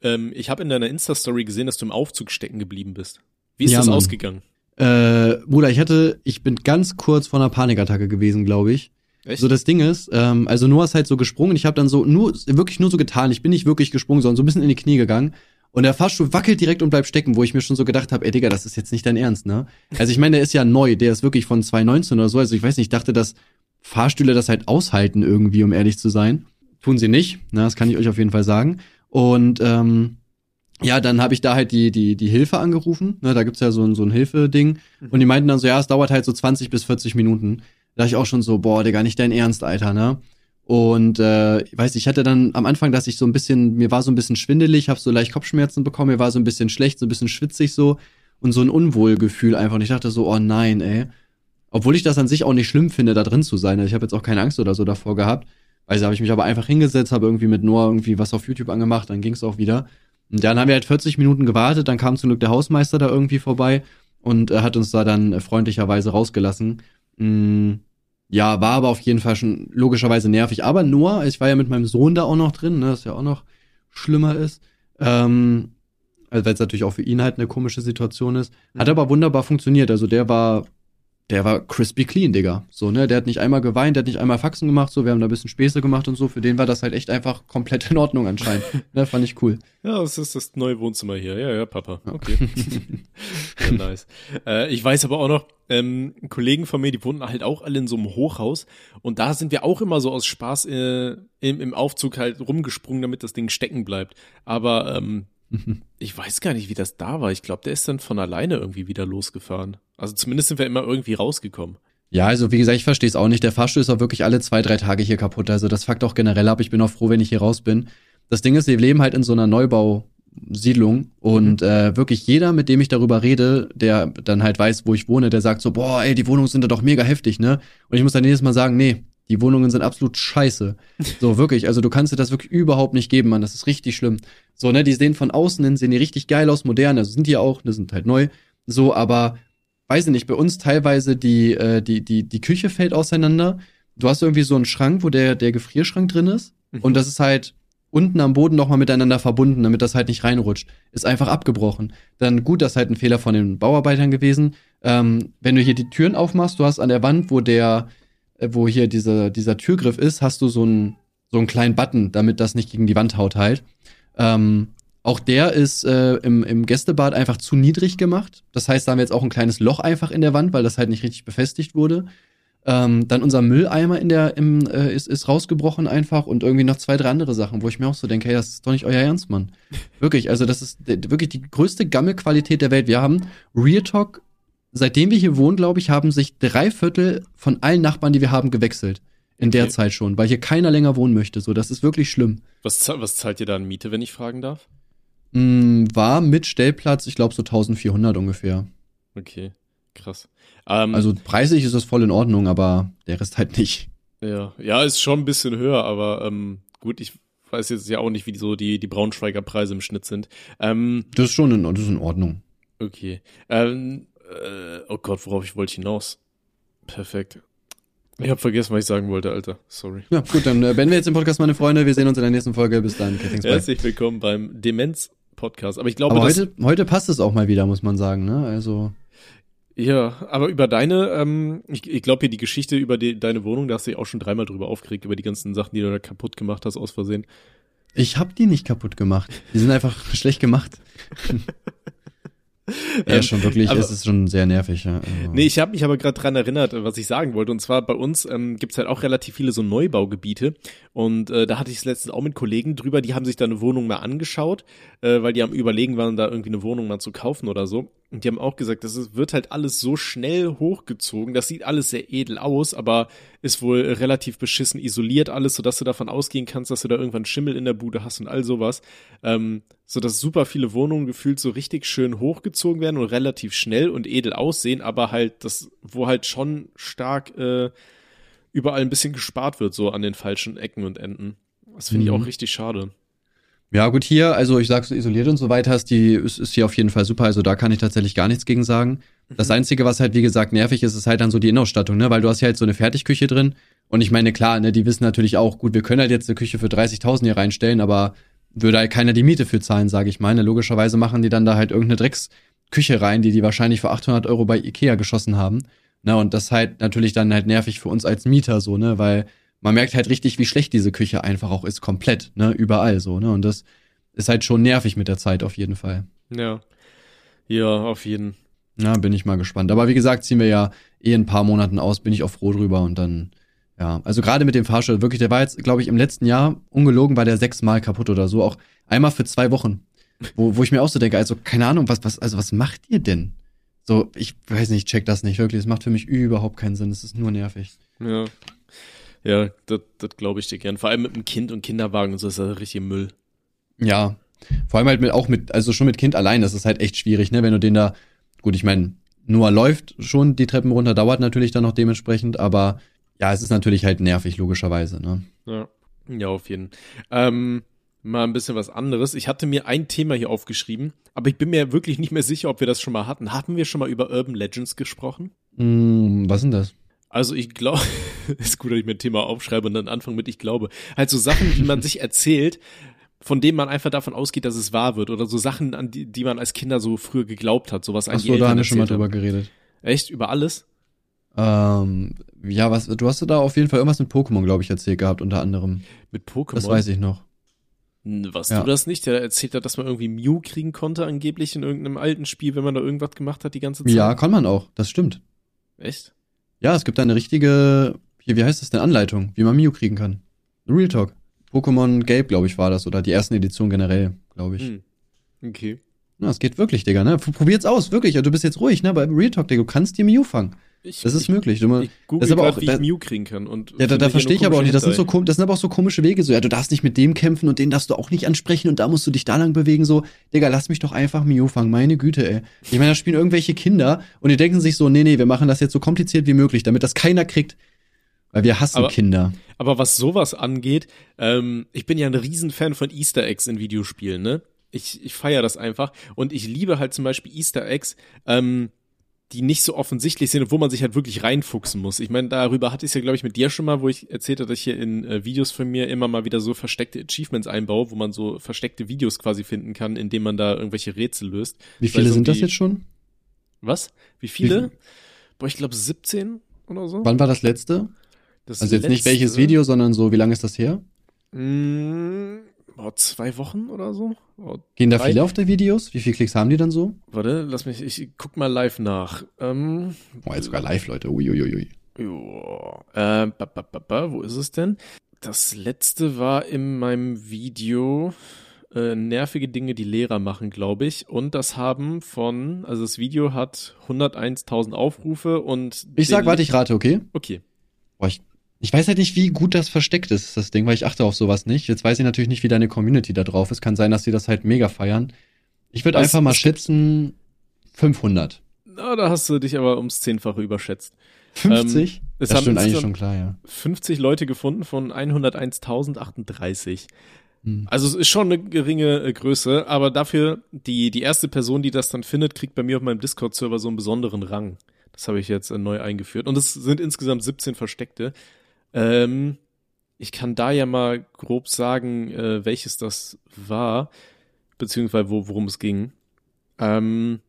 ähm, ich habe in deiner Insta-Story gesehen, dass du im Aufzug stecken geblieben bist. Wie ist Ja, das Mann. ausgegangen? Äh, Bruder, ich hatte, ich bin ganz kurz vor einer Panikattacke gewesen, glaube ich. Echt? So das Ding ist, ähm, also Noah ist halt so gesprungen. Ich habe dann so nur wirklich nur so getan. Ich bin nicht wirklich gesprungen, sondern so ein bisschen in die Knie gegangen. Und der Fahrstuhl wackelt direkt und bleibt stecken, wo ich mir schon so gedacht habe, ey Digga, das ist jetzt nicht dein Ernst, ne? Also ich meine, der ist ja neu, der ist wirklich von 2019 oder so. Also ich weiß nicht, ich dachte, dass Fahrstühle das halt aushalten irgendwie, um ehrlich zu sein. Tun sie nicht, ne? Das kann ich euch auf jeden Fall sagen. Und ähm, ja, dann habe ich da halt die, die, die Hilfe angerufen. Ne, da gibt's ja so ein, so ein Hilfeding. Und die meinten dann so, ja, es dauert halt so 20 bis 40 Minuten. Da dachte ich auch schon so, boah, Digga, nicht dein Ernst, Alter, ne? Und äh, ich weiß, ich hatte dann am Anfang, dass ich so ein bisschen, mir war so ein bisschen schwindelig, habe so leicht Kopfschmerzen bekommen, mir war so ein bisschen schlecht, so ein bisschen schwitzig so und so ein Unwohlgefühl einfach. Und ich dachte so, oh nein, ey. Obwohl ich das an sich auch nicht schlimm finde, da drin zu sein. Also ich habe jetzt auch keine Angst oder so davor gehabt. Also habe ich mich aber einfach hingesetzt, habe irgendwie mit Noah irgendwie was auf YouTube angemacht, dann ging's auch wieder. Und dann haben wir halt 40 Minuten gewartet, dann kam zum Glück der Hausmeister da irgendwie vorbei und äh, hat uns da dann äh, freundlicherweise rausgelassen. Mm, ja, war aber auf jeden Fall schon logischerweise nervig. Aber Noah, ich war ja mit meinem Sohn da auch noch drin, ne, das ja auch noch schlimmer ist. Ähm, also weil es natürlich auch für ihn halt eine komische Situation ist. Hat aber wunderbar funktioniert. Also der war, der war crispy clean, Digga. So, ne, der hat nicht einmal geweint, der hat nicht einmal Faxen gemacht, so, wir haben da ein bisschen Späße gemacht und so. Für den war das halt echt einfach komplett in Ordnung anscheinend. (laughs) ne, fand ich cool. Ja, das ist das neue Wohnzimmer hier. Ja, ja, Papa. Okay. (laughs) ja, nice. Äh, ich weiß aber auch noch, ähm, Kollegen von mir, die wohnen halt auch alle in so einem Hochhaus und da sind wir auch immer so aus Spaß äh, im, im Aufzug halt rumgesprungen, damit das Ding stecken bleibt. Aber ähm, ich weiß gar nicht, wie das da war. Ich glaube, der ist dann von alleine irgendwie wieder losgefahren. Also zumindest sind wir immer irgendwie rausgekommen. Ja, also wie gesagt, ich verstehe es auch nicht. Der Fahrstuhl ist auch wirklich alle zwei, drei Tage hier kaputt. Also das fuckt auch generell ab. Ich bin auch froh, wenn ich hier raus bin. Das Ding ist, wir leben halt in so einer Neubausiedlung und äh, wirklich jeder, mit dem ich darüber rede, der dann halt weiß, wo ich wohne, der sagt so, boah, ey, die Wohnungen sind da doch mega heftig, ne? Und ich muss dann jedes Mal sagen, nee, die Wohnungen sind absolut scheiße. So, wirklich. Also du kannst dir das wirklich überhaupt nicht geben, Mann. Das ist richtig schlimm. So, ne, die sehen von außen hin, sehen die richtig geil aus, modern, also sind die auch, die sind halt neu. So, aber weiß ich nicht, bei uns teilweise die, äh, die, die, die Küche fällt auseinander. Du hast irgendwie so einen Schrank, wo der, der Gefrierschrank drin ist. Und das ist halt unten am Boden nochmal miteinander verbunden, damit das halt nicht reinrutscht. Ist einfach abgebrochen. Dann gut, das ist halt ein Fehler von den Bauarbeitern gewesen. Ähm, wenn du hier die Türen aufmachst, du hast an der Wand, wo der, wo hier diese, dieser Türgriff ist, hast du so einen, so einen kleinen Button, damit das nicht gegen die Wand haut halt. Ähm, auch der ist äh, im, im Gästebad einfach zu niedrig gemacht. Das heißt, da haben wir jetzt auch ein kleines Loch einfach in der Wand, weil das halt nicht richtig befestigt wurde. Ähm, dann unser Mülleimer in der, im, äh, ist, ist rausgebrochen einfach und irgendwie noch zwei, drei andere Sachen, wo ich mir auch so denke, hey, das ist doch nicht euer Ernst, Mann. wirklich, also das ist wirklich die größte Gammelqualität der Welt. Wir haben Real Talk, seitdem wir hier wohnen, glaube ich, haben sich drei Viertel von allen Nachbarn, die wir haben, gewechselt. In der Okay. Zeit schon, weil hier keiner länger wohnen möchte. So, das ist wirklich schlimm. Was, was zahlt ihr da an Miete, wenn ich fragen darf? Mm, war mit Stellplatz, ich glaube, so 1400 ungefähr. Okay, krass. Ähm, Also preislich ist das voll in Ordnung, aber der Rest halt nicht. Ja, ja, ist schon ein bisschen höher, aber ähm, gut, ich weiß jetzt ja auch nicht, wie so die, die Braunschweiger Preise im Schnitt sind. Ähm, Das ist schon in, das ist in Ordnung. okay. Ähm, äh, oh Gott, worauf ich wollte hinaus? Perfekt. Ich habe vergessen, was ich sagen wollte, Alter. Sorry. Ja, gut, dann äh, beenden wir jetzt den Podcast, meine Freunde. Wir sehen uns in der nächsten Folge. Bis dann. Okay. Herzlich willkommen beim Demenz-Podcast. Aber ich glaube, Aber heute, heute passt es auch mal wieder, muss man sagen, ne? Also, ja, aber über deine, ähm, ich, ich glaube hier die Geschichte über die, deine Wohnung, da hast du dich auch schon dreimal drüber aufgeregt, über die ganzen Sachen, die du da kaputt gemacht hast aus Versehen. ich hab die nicht kaputt gemacht. Die sind einfach (laughs) schlecht gemacht. (laughs) (laughs) Ja, Ähm, schon wirklich, aber- es ist schon sehr nervig, ja. Also, Nee, ich habe mich aber gerade dran erinnert, was ich sagen wollte. Und zwar bei uns ähm, gibt's halt auch relativ viele so Neubaugebiete. Und äh, da hatte ich es letztens auch mit Kollegen drüber, die haben sich da eine Wohnung mal angeschaut, äh, weil die am überlegen waren, da irgendwie eine Wohnung mal zu kaufen oder so. Und die haben auch gesagt, das wird halt alles so schnell hochgezogen. Das sieht alles sehr edel aus, aber ist wohl relativ beschissen isoliert alles, sodass du davon ausgehen kannst, dass du da irgendwann Schimmel in der Bude hast und all sowas. Ähm, so dass super viele Wohnungen gefühlt so richtig schön hochgezogen werden und relativ schnell und edel aussehen, aber halt das, wo halt schon stark äh, überall ein bisschen gespart wird, so an den falschen Ecken und Enden. Das finde ich Mhm. auch richtig schade. Ja, gut, hier, also ich sag so isoliert und so weiter, ist die, ist, ist hier auf jeden Fall super. Also da kann ich tatsächlich gar nichts gegen sagen. Das Einzige, was halt, wie gesagt, nervig ist, ist halt dann so die Innenausstattung, ne? Weil du hast ja halt so eine Fertigküche drin. Und ich meine, klar, ne, die wissen natürlich auch, gut, wir können halt jetzt eine Küche für 30.000 hier reinstellen, aber würde halt keiner die Miete für zahlen, sage ich mal. Ne? Logischerweise machen die dann da halt irgendeine Drecksküche rein, die die wahrscheinlich für 800 Euro bei Ikea geschossen haben. Ne? Und das ist halt natürlich dann halt nervig für uns als Mieter so, ne? Weil man merkt halt richtig, wie schlecht diese Küche einfach auch ist, komplett, ne? Überall so, ne? Und das ist halt schon nervig mit der Zeit auf jeden Fall. Ja. Ja, auf jeden. Ja, bin ich mal gespannt. Aber wie gesagt, ziehen wir ja eh in ein paar Monaten aus, bin ich auch froh drüber und dann, ja, also gerade mit dem Fahrstuhl, wirklich, der war jetzt, glaube ich, im letzten Jahr, ungelogen, war der sechsmal kaputt oder so, auch einmal für zwei Wochen. Wo, wo ich mir auch so denke, also, keine Ahnung, was, was, also was macht ihr denn? So, ich weiß nicht, ich check das nicht, wirklich, es macht für mich überhaupt keinen Sinn, es ist nur nervig. Ja. Ja, das, das glaube ich dir gern. Vor allem mit dem Kind und Kinderwagen und so ist das richtig Müll. Ja, vor allem halt mit, auch mit, also schon mit Kind allein, das ist halt echt schwierig, ne, wenn du den da, gut, ich meine, Noah läuft schon die Treppen runter, dauert natürlich dann noch dementsprechend, aber ja, es ist natürlich halt nervig, logischerweise, ne. Ja. Ja, auf jeden. Ähm, mal ein bisschen was anderes. Ich hatte mir ein Thema hier aufgeschrieben, aber ich bin mir wirklich nicht mehr sicher, ob wir das schon mal hatten. Hatten wir schon mal über Urban Legends gesprochen? Hm, was sind das? Also ich glaube, (laughs) ist gut, dass ich mir ein Thema aufschreibe und dann anfange mit ich glaube. Halt so Sachen, die man (laughs) sich erzählt, von denen man einfach davon ausgeht, dass es wahr wird. Oder so Sachen, an die, die man als Kinder so früher geglaubt hat. Sowas die Achso, da haben wir schon mal drüber haben. geredet. Echt? Über alles? Ähm, ja, was, du hast da auf jeden Fall irgendwas mit Pokémon, glaube ich, erzählt gehabt, unter anderem. Mit Pokémon? Das weiß ich noch. Was, Ja. du das nicht? Der erzählt hat, dass man irgendwie Mew kriegen konnte, angeblich in irgendeinem alten Spiel, wenn man da irgendwas gemacht hat die ganze Zeit. Ja, kann man auch, das stimmt. Echt? Ja, es gibt eine richtige, hier, wie heißt das denn, Anleitung, wie man Mew kriegen kann. Real Talk. Pokémon Gelb, glaube ich, war das, oder die ersten Editionen generell, glaube ich. Hm. Okay. Na, es geht wirklich, Digga, ne? Probiert's aus, wirklich. Du bist jetzt ruhig, ne? Bei Real Talk, Digga, du kannst dir Mew fangen. Ich, Das ist ich, möglich. Du, ich das ist aber grad, auch- wie da- ich Mew kriegen kann. Und ja, da, da verstehe ich aber auch nicht. Das sind, so, das sind aber auch so komische Wege. So, ja, du darfst nicht mit dem kämpfen und den darfst du auch nicht ansprechen und da musst du dich da lang bewegen. So, Digga, lass mich doch einfach Mew fangen. Meine Güte, ey. Ich meine, da spielen irgendwelche Kinder und die denken sich so, nee, nee, wir machen das jetzt so kompliziert wie möglich, damit das keiner kriegt. Weil wir hassen Aber- Kinder. Aber was sowas angeht, ähm, ich bin ja ein Riesenfan von Easter Eggs in Videospielen, ne? Ich, ich feiere das einfach. Und ich liebe halt zum Beispiel Easter Eggs, ähm, die nicht so offensichtlich sind und wo man sich halt wirklich reinfuchsen muss. Ich meine, darüber hatte ich es ja, glaube ich, mit dir schon mal, wo ich erzählt habe, dass ich hier in äh, Videos von mir immer mal wieder so versteckte Achievements einbaue, wo man so versteckte Videos quasi finden kann, indem man da irgendwelche Rätsel löst. Wie viele um sind das jetzt schon? Was? Wie viele? Wie Boah, ich glaube 17 oder so. Wann war das letzte? Das Also jetzt nicht letzte- welches Video, sondern so, wie lange ist das her? Mm, boah, zwei Wochen oder so? Oh, Gehen da viele auf der Videos? Wie viele Klicks haben die dann so? Warte, lass mich, ich guck mal live nach. Ähm, Boah, jetzt sogar live, Leute. Uiuiui. ja, äh, ba, ba, ba, ba, wo ist es denn? Das letzte war in meinem Video äh, nervige Dinge, die Lehrer machen, glaube ich. Und das haben von, also das Video hat 101.000 Aufrufe und Ich sag, warte, ich rate, okay? Okay. Boah, ich, ich weiß halt nicht, wie gut das versteckt ist, das Ding, weil ich achte auf sowas nicht. Jetzt weiß ich natürlich nicht, wie deine Community da drauf ist. Kann sein, dass die das halt mega feiern. Ich würde einfach mal schätzen 500. Na, da hast du dich aber ums Zehnfache überschätzt. 50? es das haben stimmt eigentlich schon klar, ja. 50 Leute gefunden von 101.038. Hm. Also es ist schon eine geringe äh, Größe, aber dafür, die, die erste Person, die das dann findet, kriegt bei mir auf meinem Discord-Server so einen besonderen Rang. Das habe ich jetzt äh, neu eingeführt. Und es sind insgesamt 17 Versteckte. Ähm, ich kann da ja mal grob sagen, äh, welches das war, beziehungsweise wo, worum es ging. Ähm,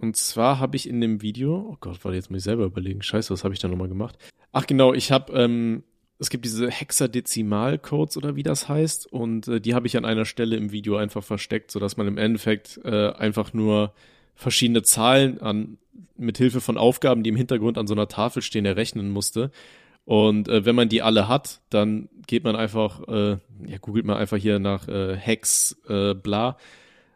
und zwar habe ich in dem Video, oh Gott, warte, jetzt muss ich selber überlegen. Scheiße, was habe ich da nochmal gemacht? Ach genau, ich habe, ähm, es gibt diese Hexadezimalcodes oder wie das heißt und äh, die habe ich an einer Stelle im Video einfach versteckt, sodass man im Endeffekt äh, einfach nur verschiedene Zahlen an mit Hilfe von Aufgaben, die im Hintergrund an so einer Tafel stehen, errechnen musste. Und äh, wenn man die alle hat, dann geht man einfach, äh, ja, googelt man einfach hier nach äh, Hex, äh, bla,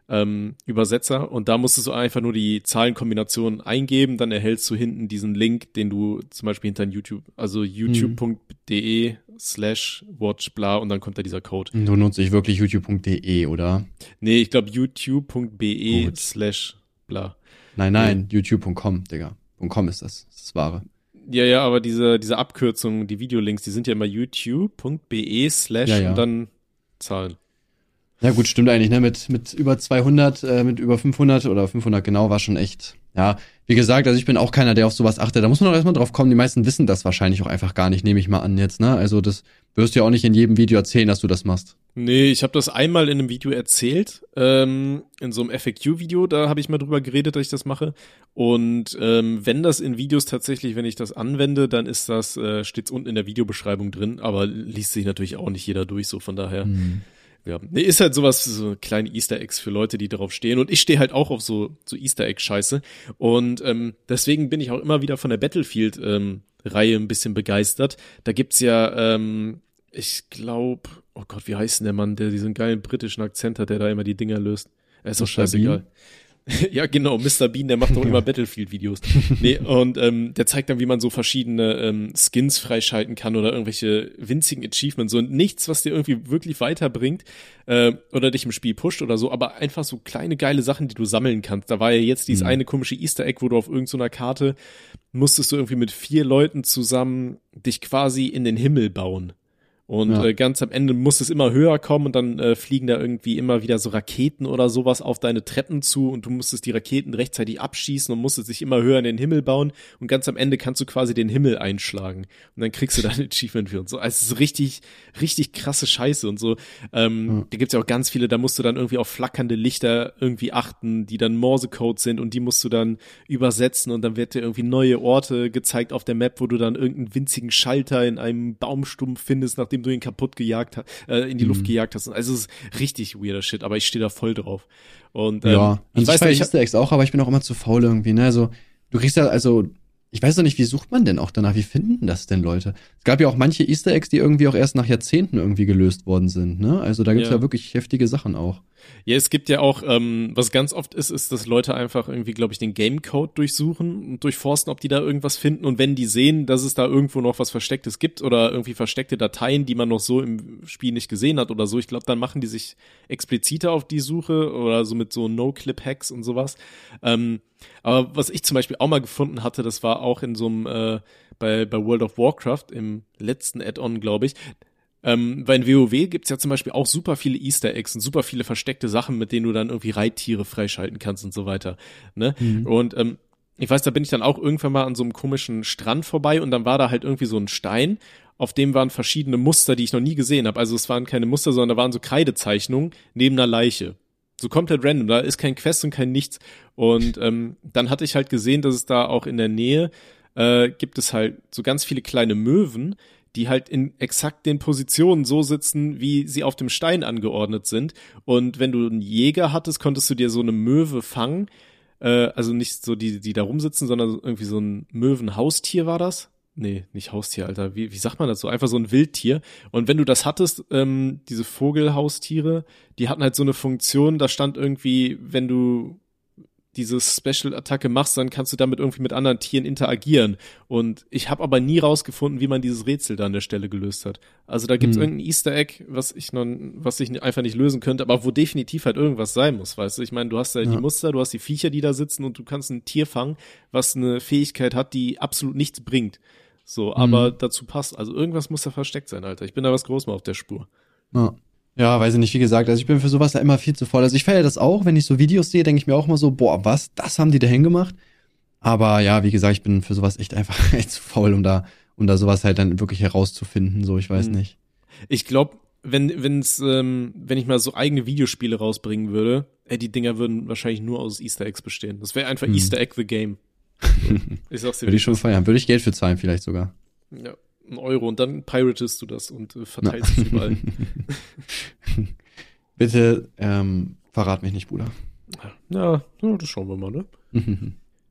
ähm, Übersetzer und da musstest du einfach nur die Zahlenkombination eingeben, dann erhältst du hinten diesen Link, den du zum Beispiel hinter YouTube, also youtube.de slash watch bla und dann kommt da dieser Code. Du nutzt ich wirklich youtube.de, oder? Nee, ich glaube youtube.be slash bla. Nein, nein, youtube.com, Digga. .com ist das. Das ist das Wahre. Ja, ja, aber diese, diese Abkürzungen, die Videolinks, die sind ja immer youtube.be slash Ja, ja. und dann Zahlen. Ja gut, stimmt eigentlich, ne? Mit, mit über 200, äh, mit über 500 oder 500 genau war schon echt, ja. Wie gesagt, also ich bin auch keiner, der auf sowas achtet. Da muss man auch erstmal drauf kommen. Die meisten wissen das wahrscheinlich auch einfach gar nicht, nehme ich mal an jetzt, ne? Also das wirst du ja auch nicht in jedem Video erzählen, dass du das machst. Nee, ich habe das einmal in einem Video erzählt, ähm, in so einem FAQ-Video, da habe ich mal drüber geredet, dass ich das mache. Und ähm, wenn das in Videos tatsächlich, wenn ich das anwende, dann ist das, äh, steht's unten in der Videobeschreibung drin, aber liest sich natürlich auch nicht jeder durch, so von daher. Ja, nee, ist halt sowas, so kleine Easter Eggs für Leute, die darauf stehen. Und ich stehe halt auch auf so, so Easter Egg-Scheiße. Und ähm, deswegen bin ich auch immer wieder von der Battlefield-Reihe ein bisschen begeistert. Da gibt's ja, ähm, ich glaube, oh Gott, wie heißt denn der Mann, der diesen geilen britischen Akzent hat, der da immer die Dinger löst? Er ist doch scheißegal. (laughs) ja, genau, Mr. Bean, der macht doch immer Battlefield-Videos. Nee, (laughs) und ähm, der zeigt dann, wie man so verschiedene ähm, Skins freischalten kann oder irgendwelche winzigen Achievements. Und nichts, was dir irgendwie wirklich weiterbringt äh, oder dich im Spiel pusht oder so, aber einfach so kleine geile Sachen, die du sammeln kannst. Da war ja jetzt dieses Mhm. eine komische Easter Egg, wo du auf irgendeiner Karte musstest du irgendwie mit vier Leuten zusammen dich quasi in den Himmel bauen. Und Ja. äh, ganz am Ende muss es immer höher kommen und dann äh, fliegen da irgendwie immer wieder so Raketen oder sowas auf deine Treppen zu und du musstest die Raketen rechtzeitig abschießen und musstest dich immer höher in den Himmel bauen und ganz am Ende kannst du quasi den Himmel einschlagen und dann kriegst du dann ein (laughs) Achievement für und so. Also es ist richtig, richtig krasse Scheiße und so. Ähm, Ja. Da gibt's ja auch ganz viele, da musst du dann irgendwie auf flackernde Lichter irgendwie achten, die dann Morsecode sind und die musst du dann übersetzen und dann wird dir irgendwie neue Orte gezeigt auf der Map, wo du dann irgendeinen winzigen Schalter in einem Baumstumpf findest, nachdem du ihn kaputt gejagt hast, äh, in die Mhm. Luft gejagt hast. Also es ist richtig weirder Shit, aber ich stehe da voll drauf. Und ähm, ja, ich weiß nicht, ich Easter Eggs auch, aber ich bin auch immer zu faul irgendwie, ne? Also, du kriegst ja, also, ich weiß doch nicht, wie sucht man denn auch danach? Wie finden das denn Leute? Es gab ja auch manche Easter Eggs, die irgendwie auch erst nach Jahrzehnten irgendwie gelöst worden sind, ne? Also da gibt's ja. Ja. wirklich heftige Sachen auch. Ja, es gibt ja auch, ähm, was ganz oft ist, ist, dass Leute einfach irgendwie, glaube ich, den Gamecode durchsuchen und durchforsten, ob die da irgendwas finden. Und wenn die sehen, dass es da irgendwo noch was Verstecktes gibt oder irgendwie versteckte Dateien, die man noch so im Spiel nicht gesehen hat oder so, ich glaube, dann machen die sich expliziter auf die Suche oder so mit so No-Clip-Hacks und sowas. Ähm, aber was ich zum Beispiel auch mal gefunden hatte, das war auch in so einem, äh, bei, bei World of Warcraft im letzten Add-on, glaube ich, ähm, bei WoW gibt's ja zum Beispiel auch super viele Easter Eggs und super viele versteckte Sachen, mit denen du dann irgendwie Reittiere freischalten kannst und so weiter. Ne? Und ähm, ich weiß, da bin ich dann auch irgendwann mal an so einem komischen Strand vorbei und dann war da halt irgendwie so ein Stein, auf dem waren verschiedene Muster, die ich noch nie gesehen habe. Also es waren keine Muster, sondern da waren so Kreidezeichnungen neben einer Leiche. So komplett random, da ist kein Quest und kein nichts. Und ähm, dann hatte ich halt gesehen, dass es da auch in der Nähe äh, gibt es halt so ganz viele kleine Möwen, die halt in exakt den Positionen so sitzen, wie sie auf dem Stein angeordnet sind. Und wenn du einen Jäger hattest, konntest du dir so eine Möwe fangen. Äh, also nicht so die, die da rumsitzen, sondern irgendwie so ein Möwenhaustier war das. Nee, nicht Haustier, Alter. Wie, wie sagt man das so? Einfach so ein Wildtier. Und wenn du das hattest, ähm, diese Vogelhaustiere, die hatten halt so eine Funktion, da stand irgendwie, wenn du diese Special-Attacke machst, dann kannst du damit irgendwie mit anderen Tieren interagieren. Und ich habe aber nie rausgefunden, wie man dieses Rätsel da an der Stelle gelöst hat. Also da gibt's Hm. irgendein Easter Egg, was ich noch, was ich einfach nicht lösen könnte, aber wo definitiv halt irgendwas sein muss, weißt du? Ich meine, du hast ja, die Ja. Muster, du hast die Viecher, die da sitzen und du kannst ein Tier fangen, was eine Fähigkeit hat, die absolut nichts bringt. So, aber dazu passt. Also irgendwas muss da versteckt sein, Alter. Ich bin da was groß mal auf der Spur. Ja. Ja, weiß ich nicht, wie gesagt, also ich bin für sowas ja immer viel zu voll. Also ich feiere das auch, wenn ich so Videos sehe, denke ich mir auch immer so, boah, was, das haben die da hingemacht. Aber ja, wie gesagt, ich bin für sowas echt einfach (laughs) echt zu faul, um da, um da sowas halt dann wirklich herauszufinden, so, ich weiß Mhm. nicht. Ich glaube, wenn, wenn's, ähm, wenn ich mal so eigene Videospiele rausbringen würde, ey, die Dinger würden wahrscheinlich nur aus Easter Eggs bestehen. Das wäre einfach Mhm. Easter Egg the Game. (laughs) ich sag's dir. Würde ich schon feiern, würde ich Geld für zahlen vielleicht sogar. Ja, ein Euro und dann piratest du das und äh, verteilst es überall. (laughs) (laughs) Bitte, ähm, verrat mich nicht, Bruder. Ja, das schauen wir mal, ne?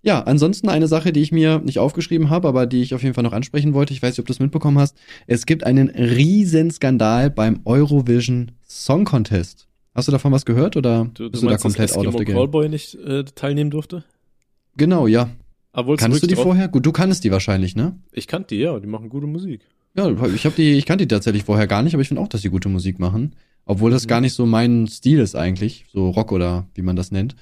Ja, ansonsten eine Sache, die ich mir nicht aufgeschrieben habe, aber die ich auf jeden Fall noch ansprechen wollte. Ich weiß nicht, ob du es mitbekommen hast. Es gibt einen riesen Skandal beim Eurovision Song Contest. Hast du davon was gehört oder Du, bist du du da meinst, dass komplett out of the game? Callboy nicht äh, teilnehmen durfte? Genau, ja. Aber wolltest Kannst du die drauf? vorher? Gut, du kannst die wahrscheinlich, ne? Ich kannte die, ja, die machen gute Musik. Ja, ich habe die, ich kannte die tatsächlich vorher gar nicht, aber ich finde auch, dass sie gute Musik machen. Obwohl das Mhm. gar nicht so mein Stil ist eigentlich, so Rock oder wie man das nennt.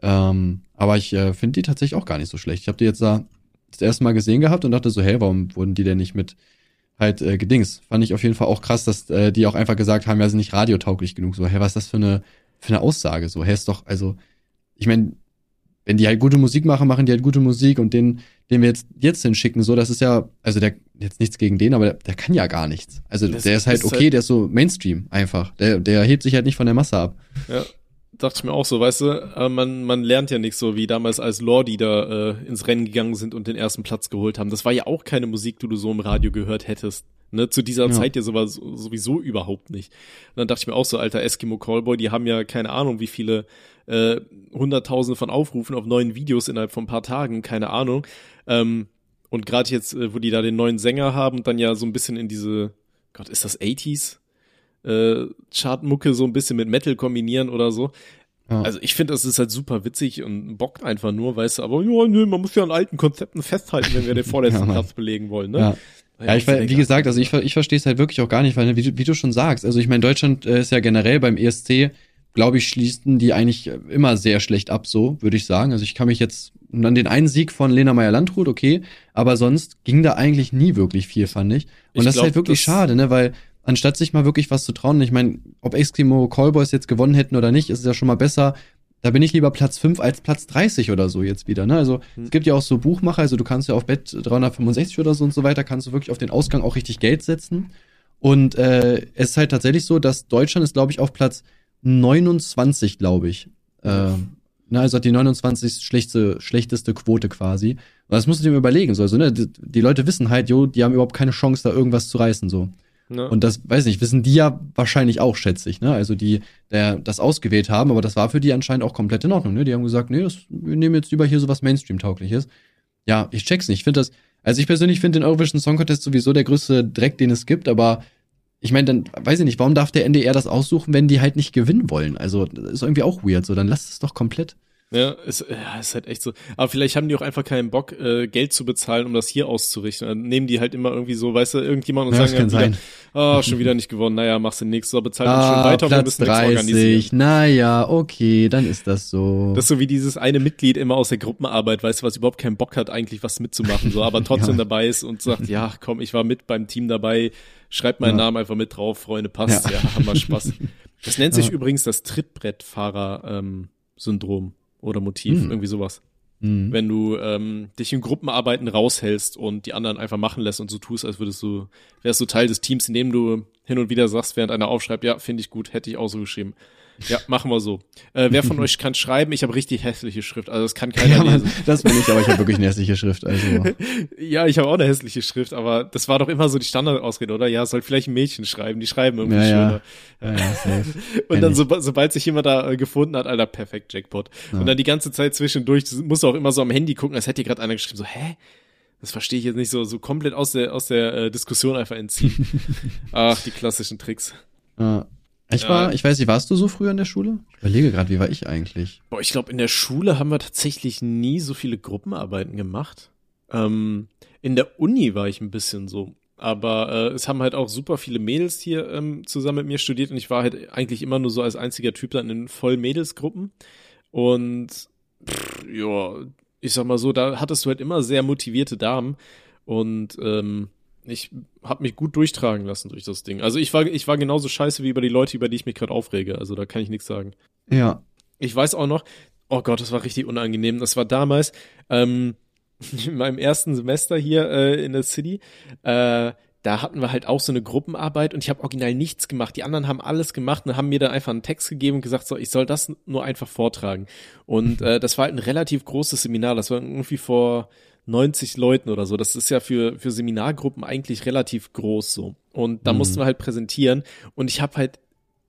Ähm, aber ich äh, finde die tatsächlich auch gar nicht so schlecht. Ich habe die jetzt da das erste Mal gesehen gehabt und dachte so, hey, warum wurden die denn nicht mit halt äh, gedings? Fand ich auf jeden Fall auch krass, dass äh, die auch einfach gesagt haben, ja, sind nicht radiotauglich genug. So, hey, was ist das für eine für eine Aussage? So, hey, ist doch, also, ich meine, wenn die halt gute Musik machen, machen die halt gute Musik und den, den wir jetzt jetzt hinschicken, so, das ist ja, also der, jetzt nichts gegen den, aber der, der kann ja gar nichts. Also Das der ist halt okay, halt- der ist so Mainstream einfach. Der, der hebt sich halt nicht von der Masse ab. Ja, dachte ich mir auch so, weißt du, man, man lernt ja nicht so, wie damals als Lordi da äh, ins Rennen gegangen sind und den ersten Platz geholt haben. Das war ja auch keine Musik, die du so im Radio gehört hättest. Ne, zu dieser Ja. Zeit ja sowas sowieso überhaupt nicht. Und dann dachte ich mir auch so, alter Eskimo Callboy, die haben ja keine Ahnung, wie viele äh, Hunderttausende von Aufrufen auf neuen Videos innerhalb von ein paar Tagen, keine Ahnung. Ähm, und gerade jetzt, äh, wo die da den neuen Sänger haben dann ja so ein bisschen in diese, Gott, ist das 80s? Äh, Chartmucke so ein bisschen mit Metal kombinieren oder so. Ja. Also ich finde, das ist halt super witzig und bockt einfach nur, weißt du, aber ja, nö, man muss ja an alten Konzepten festhalten, wenn wir den (laughs) vorletzten Ja. Platz belegen wollen, ne? Ja. Ja, ich, wie gesagt, also ich, ich verstehe es halt wirklich auch gar nicht, weil, ne, wie, du- wie du schon sagst, also ich meine, Deutschland äh, ist ja generell beim ESC, glaube ich, schließen die eigentlich immer sehr schlecht ab, so würde ich sagen. Also ich kann mich jetzt an den einen Sieg von Lena Meyer-Landrut, okay, aber sonst ging da eigentlich nie wirklich viel, fand ich. Und Ich das ist halt glaub, wirklich schade, ne, weil anstatt sich mal wirklich was zu trauen, ich meine, ob Eskimo Callboys jetzt gewonnen hätten oder nicht, ist es ja schon mal besser. Da bin ich lieber Platz 5 als Platz 30 oder so jetzt wieder. Ne? Also Hm. es gibt ja auch so Buchmacher, also du kannst ja auf Bett 365 oder so und so weiter, kannst du wirklich auf den Ausgang auch richtig Geld setzen. Und äh, es ist halt tatsächlich so, dass Deutschland ist, glaube ich, auf Platz 29, glaube ich. Äh, na, also hat die 29 schlechteste, schlechteste Quote quasi. Und das musst du dir überlegen. So. Also, ne, die, die Leute wissen halt, jo, die haben überhaupt keine Chance, da irgendwas zu reißen. so. Ne? Und das, weiß nicht, wissen die ja wahrscheinlich auch, schätze ich, ne? Also die, der das ausgewählt haben, aber das war für die anscheinend auch komplett in Ordnung, ne? Die haben gesagt, nee, das, wir nehmen jetzt lieber hier sowas Mainstream-taugliches. Ja, ich check's nicht. Ich finde das, also ich persönlich finde den Eurovision Song Contest sowieso der größte Dreck, den es gibt, aber ich meine, dann weiß ich nicht, warum darf der NDR das aussuchen, wenn die halt nicht gewinnen wollen? Also, das ist irgendwie auch weird, so, dann lasst es doch komplett. Ja, ist, ja, ist halt echt so. Aber vielleicht haben die auch einfach keinen Bock, äh, Geld zu bezahlen, um das hier auszurichten. Dann nehmen die halt immer irgendwie so, weißt du, irgendjemand und Ja, sagen wieder, ah, schon wieder nicht gewonnen, naja, machst du nix, so bezahlt uns schon Ah, weiter und wir Platz müssen nichts organisieren. 30, naja, okay, dann ist das so. Das ist so wie dieses eine Mitglied immer aus der Gruppenarbeit, weißt du, was überhaupt keinen Bock hat, eigentlich was mitzumachen, so, aber (laughs) trotzdem Ja. dabei ist und sagt, ja, komm, ich war mit beim Team dabei, schreibt meinen Ja. Namen einfach mit drauf, Freunde, passt, ja, Ja. haben wir Spaß. (laughs) Das nennt sich Ja. übrigens das Trittbrettfahrer-Syndrom oder Motiv, Hm. irgendwie sowas. Hm. Wenn du ähm, dich in Gruppenarbeiten raushältst und die anderen einfach machen lässt und so tust, als würdest du, wärst du Teil des Teams, indem du hin und wieder sagst, während einer aufschreibt, ja, finde ich gut, hätte ich auch so geschrieben. Ja, machen wir so. Äh, wer von (laughs) euch kann schreiben? Ich habe richtig hässliche Schrift, also das kann (laughs) keiner Ja, Mann, lesen. das bin ich, aber ich habe wirklich eine hässliche Schrift. Also, (laughs) Ja, ich habe auch eine hässliche Schrift, aber das war doch immer so die Standardausrede, oder? Ja, soll vielleicht ein Mädchen schreiben, die schreiben irgendwie Ja, schöner. ja, ja. Und dann, so, sobald sich jemand da äh, gefunden hat, Alter, perfekt, Jackpot. Ja. Und dann die ganze Zeit zwischendurch, du musst auch immer so am Handy gucken, als hätte dir gerade einer geschrieben, so, hä? Das verstehe ich jetzt nicht so, so komplett aus der, aus der äh, Diskussion einfach entziehen. Ach, die klassischen Tricks. Ja. Ich war, ich weiß nicht, warst du so früher in der Schule? Ich überlege gerade, wie war ich eigentlich? Boah, ich glaube, in der Schule haben wir tatsächlich nie so viele Gruppenarbeiten gemacht. Ähm, in der Uni war ich ein bisschen so. Aber äh, es haben halt auch super viele Mädels hier ähm, zusammen mit mir studiert und ich war halt eigentlich immer nur so als einziger Typ dann in voll Mädelsgruppen. Und pff, ja, ich sag mal so, da hattest du halt immer sehr motivierte Damen und ähm, ich habe mich gut durchtragen lassen durch das Ding. Also ich war ich war genauso scheiße wie über die Leute, über die ich mich gerade aufrege. Also da kann ich nichts sagen. Ja. Ich weiß auch noch, oh Gott, das war richtig unangenehm. Das war damals ähm, (laughs) in meinem ersten Semester hier äh, in der City. Äh, da hatten wir halt auch so eine Gruppenarbeit und ich habe original nichts gemacht. Die anderen haben alles gemacht und haben mir dann einfach einen Text gegeben und gesagt, so, ich soll das nur einfach vortragen. Und äh, das war halt ein relativ großes Seminar. Das war irgendwie vor 90 Leuten oder so. Das ist ja für, für Seminargruppen eigentlich relativ groß so. Und da Mhm. mussten wir halt präsentieren und ich habe halt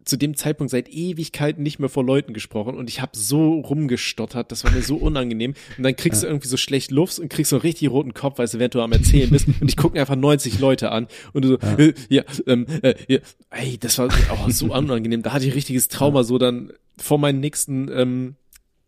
zu dem Zeitpunkt seit Ewigkeiten nicht mehr vor Leuten gesprochen und ich habe so rumgestottert, das war mir so unangenehm. Und dann kriegst du irgendwie so schlecht Luft und kriegst so einen richtig roten Kopf, weil du während du am Erzählen bist. Und ich gucke einfach 90 Leute an und du so, ja, äh, ja, ähm, äh, ja. ey, das war oh, so unangenehm. Da hatte ich richtiges Trauma, so dann vor meinen nächsten ähm,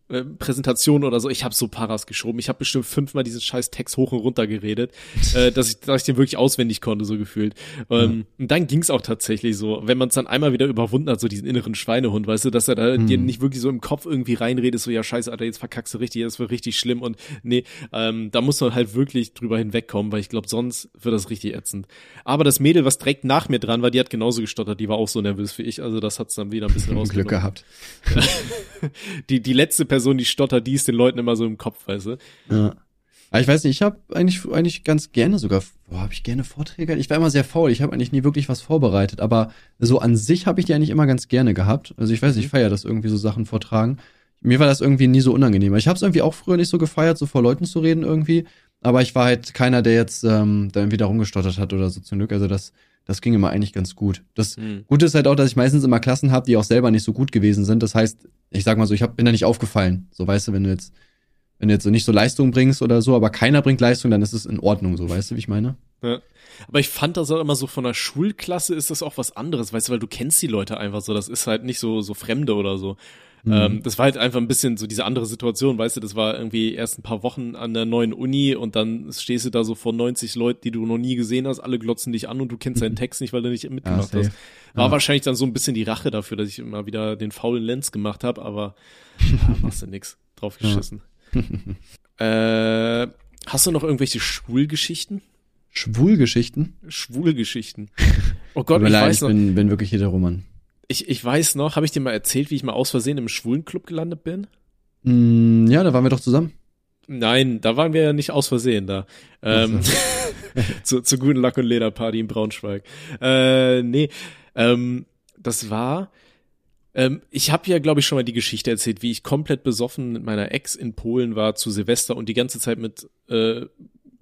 äh, Präsentation oder so, ich habe so Paras geschoben. Ich habe bestimmt fünfmal diesen scheiß Text hoch und runter geredet, äh, dass ich, dass ich den wirklich auswendig konnte, so gefühlt. Ähm, mhm. Und dann ging's auch tatsächlich so, wenn man es dann einmal wieder überwunden hat, so diesen inneren Schweinehund, weißt du, dass er da mhm. dir nicht wirklich so im Kopf irgendwie reinredet, so ja scheiße, Alter, jetzt verkackst du richtig, das wird richtig schlimm und nee, ähm, da muss man halt wirklich drüber hinwegkommen, weil ich glaube, sonst wird das richtig ätzend. Aber das Mädel, was direkt nach mir dran war, die hat genauso gestottert, die war auch so nervös wie ich, also das hat's dann wieder ein bisschen (laughs) Glück gehabt. (laughs) die, die letzte Person, die stottert, die ist den Leuten immer so im Kopf, weißt du? Ja. Aber ich weiß nicht, ich habe eigentlich, eigentlich ganz gerne sogar, boah, habe ich gerne Vorträge? Ich war immer sehr faul, ich habe eigentlich nie wirklich was vorbereitet, aber so an sich habe ich die eigentlich immer ganz gerne gehabt. Also ich weiß nicht, ich feiere das irgendwie so Sachen vortragen. Mir war das irgendwie nie so unangenehm. Ich habe es irgendwie auch früher nicht so gefeiert, so vor Leuten zu reden irgendwie. Aber ich war halt keiner, der jetzt ähm, da irgendwie da rumgestottert hat oder so zum Glück. Also das, das ging immer eigentlich ganz gut. Das hm. Gute ist halt auch, dass ich meistens immer Klassen habe, die auch selber nicht so gut gewesen sind. Das heißt, ich sag mal so, ich hab, bin da nicht aufgefallen. So, weißt du, wenn du jetzt, wenn du jetzt so nicht so Leistung bringst oder so, aber keiner bringt Leistung, dann ist es in Ordnung, so, weißt du, wie ich meine? Ja. Aber ich fand das auch immer so von der Schulklasse ist das auch was anderes, weißt du, weil du kennst die Leute einfach so, das ist halt nicht so, so Fremde oder so. Mhm. Ähm, das war halt einfach ein bisschen so diese andere Situation, weißt du, das war irgendwie erst ein paar Wochen an der neuen Uni und dann stehst du da so vor 90 Leuten, die du noch nie gesehen hast, alle glotzen dich an und du kennst deinen Text nicht, weil du nicht mitgemacht ja, hast. War ja. wahrscheinlich dann so ein bisschen die Rache dafür, dass ich immer wieder den faulen Lenz gemacht habe, aber ja, (laughs) machst du nix. Drauf geschissen. äh, hast du noch irgendwelche Schwulgeschichten? Schwulgeschichten? Schwulgeschichten. (laughs) Oh Gott, ich leid, weiß noch. Ich bin, bin wirklich Heteroman ich, ich weiß noch, habe ich dir mal erzählt, wie ich mal aus Versehen im Schwulenclub gelandet bin? Mm, ja, da waren wir doch zusammen. Nein, da waren wir ja nicht aus Versehen da. Ähm, (laughs) zu, zu guten Lack- und Lederparty in Braunschweig. Äh, nee, ähm, das war, ähm, ich habe ja, glaube ich, schon mal die Geschichte erzählt, wie ich komplett besoffen mit meiner Ex in Polen war zu Silvester und die ganze Zeit mit äh,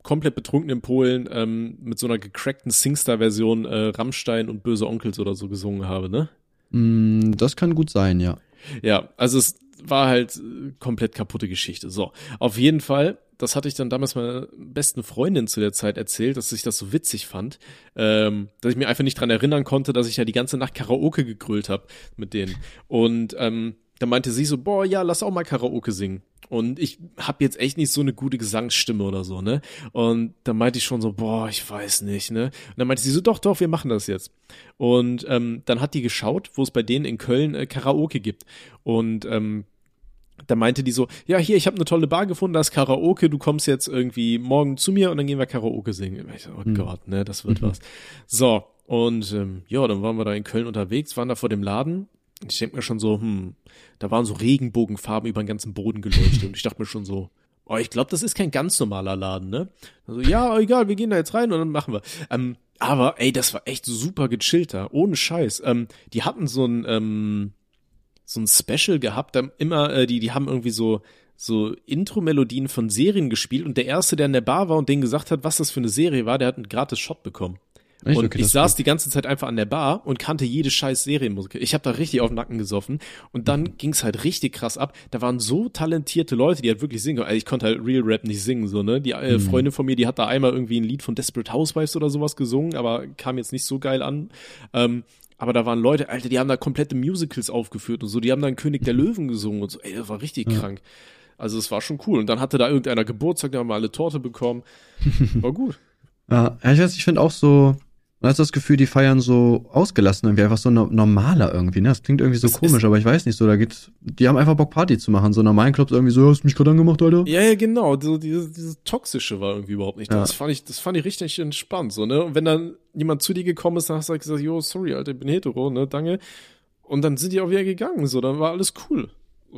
komplett betrunken in Polen ähm, mit so einer gecrackten Singstar-Version äh, Rammstein und Böse Onkels oder so gesungen habe, ne? Mm, das kann gut sein, ja. Ja, also es war halt äh, komplett kaputte Geschichte. So, auf jeden Fall, das hatte ich dann damals meiner besten Freundin zu der Zeit erzählt, dass ich das so witzig fand, ähm, dass ich mir einfach nicht dran erinnern konnte, dass ich ja die ganze Nacht Karaoke gegrölt habe mit denen. Und ähm, da meinte sie so, boah, ja, lass auch mal Karaoke singen. Und ich habe jetzt echt nicht so eine gute Gesangsstimme oder so, ne? Und da meinte ich schon so, boah, ich weiß nicht, ne? Und dann meinte sie so, doch, doch, wir machen das jetzt. Und ähm, dann hat die geschaut, wo es bei denen in Köln äh, Karaoke gibt. Und ähm, da meinte die so, ja, hier, ich habe eine tolle Bar gefunden, da ist Karaoke, du kommst jetzt irgendwie morgen zu mir und dann gehen wir Karaoke singen. Ich so, oh mhm. Gott, ne, das wird mhm. was. So, und ähm, ja, dann waren wir da in Köln unterwegs, waren da vor dem Laden ich denke mir schon so, hm, da waren so Regenbogenfarben über den ganzen Boden geleuchtet (laughs) und ich dachte mir schon so, oh, ich glaube, das ist kein ganz normaler Laden, ne? Also, ja, egal, wir gehen da jetzt rein und dann machen wir. Ähm, aber, ey, das war echt super gechillt da, ohne Scheiß. Ähm, die hatten so ein, ähm, so ein Special gehabt, immer, äh, die, die haben irgendwie so, so Intro-Melodien von Serien gespielt und der erste, der in der Bar war und denen gesagt hat, was das für eine Serie war, der hat einen gratis Shot bekommen. Echt? Und okay, ich saß gut. die ganze Zeit einfach an der Bar und kannte jede scheiß Serienmusik. Ich habe da richtig auf den Nacken gesoffen und dann mhm. ging's halt richtig krass ab. Da waren so talentierte Leute, die halt wirklich singen. Also ich konnte halt Real Rap nicht singen, so, ne? Die äh, mhm. Freundin von mir, die hat da einmal irgendwie ein Lied von Desperate Housewives oder sowas gesungen, aber kam jetzt nicht so geil an. Ähm, aber da waren Leute, Alter, die haben da komplette Musicals aufgeführt und so, die haben dann König der Löwen gesungen und so, ey, das war richtig ja. krank. Also es war schon cool. Und dann hatte da irgendeiner Geburtstag, da haben wir alle Torte bekommen. (laughs) War gut. Ja, ich weiß, ich finde auch so, man hat das Gefühl, die feiern so ausgelassen, irgendwie einfach so no normaler irgendwie, ne? Das klingt irgendwie so das komisch, aber ich weiß nicht so, da geht, die haben einfach Bock Party zu machen, so normalen Clubs irgendwie so, hast du mich gerade angemacht, Alter? Ja, ja, genau, so dieses, dieses Toxische war irgendwie überhaupt nicht da. Ja. Das fand ich, das fand ich richtig entspannt, so, ne? Und wenn dann jemand zu dir gekommen ist, dann hast du halt gesagt, yo, sorry, Alter, ich bin hetero, ne, danke. Und dann sind die auch wieder gegangen, so, dann war alles cool.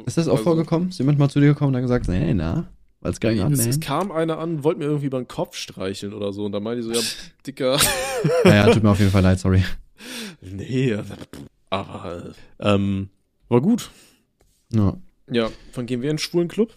Ist das auch also, vorgekommen? Ist jemand mal zu dir gekommen und dann gesagt, nee, na? Weil's gar nicht an, es, es, kam einer an, wollte mir irgendwie über den Kopf streicheln oder so. Und dann meinte ich so, ja, (laughs) Dicker. naja, tut mir auf jeden Fall leid, sorry. Nee, aber ähm, war gut. Ja. Ja, wann gehen wir in einen schwulen Club?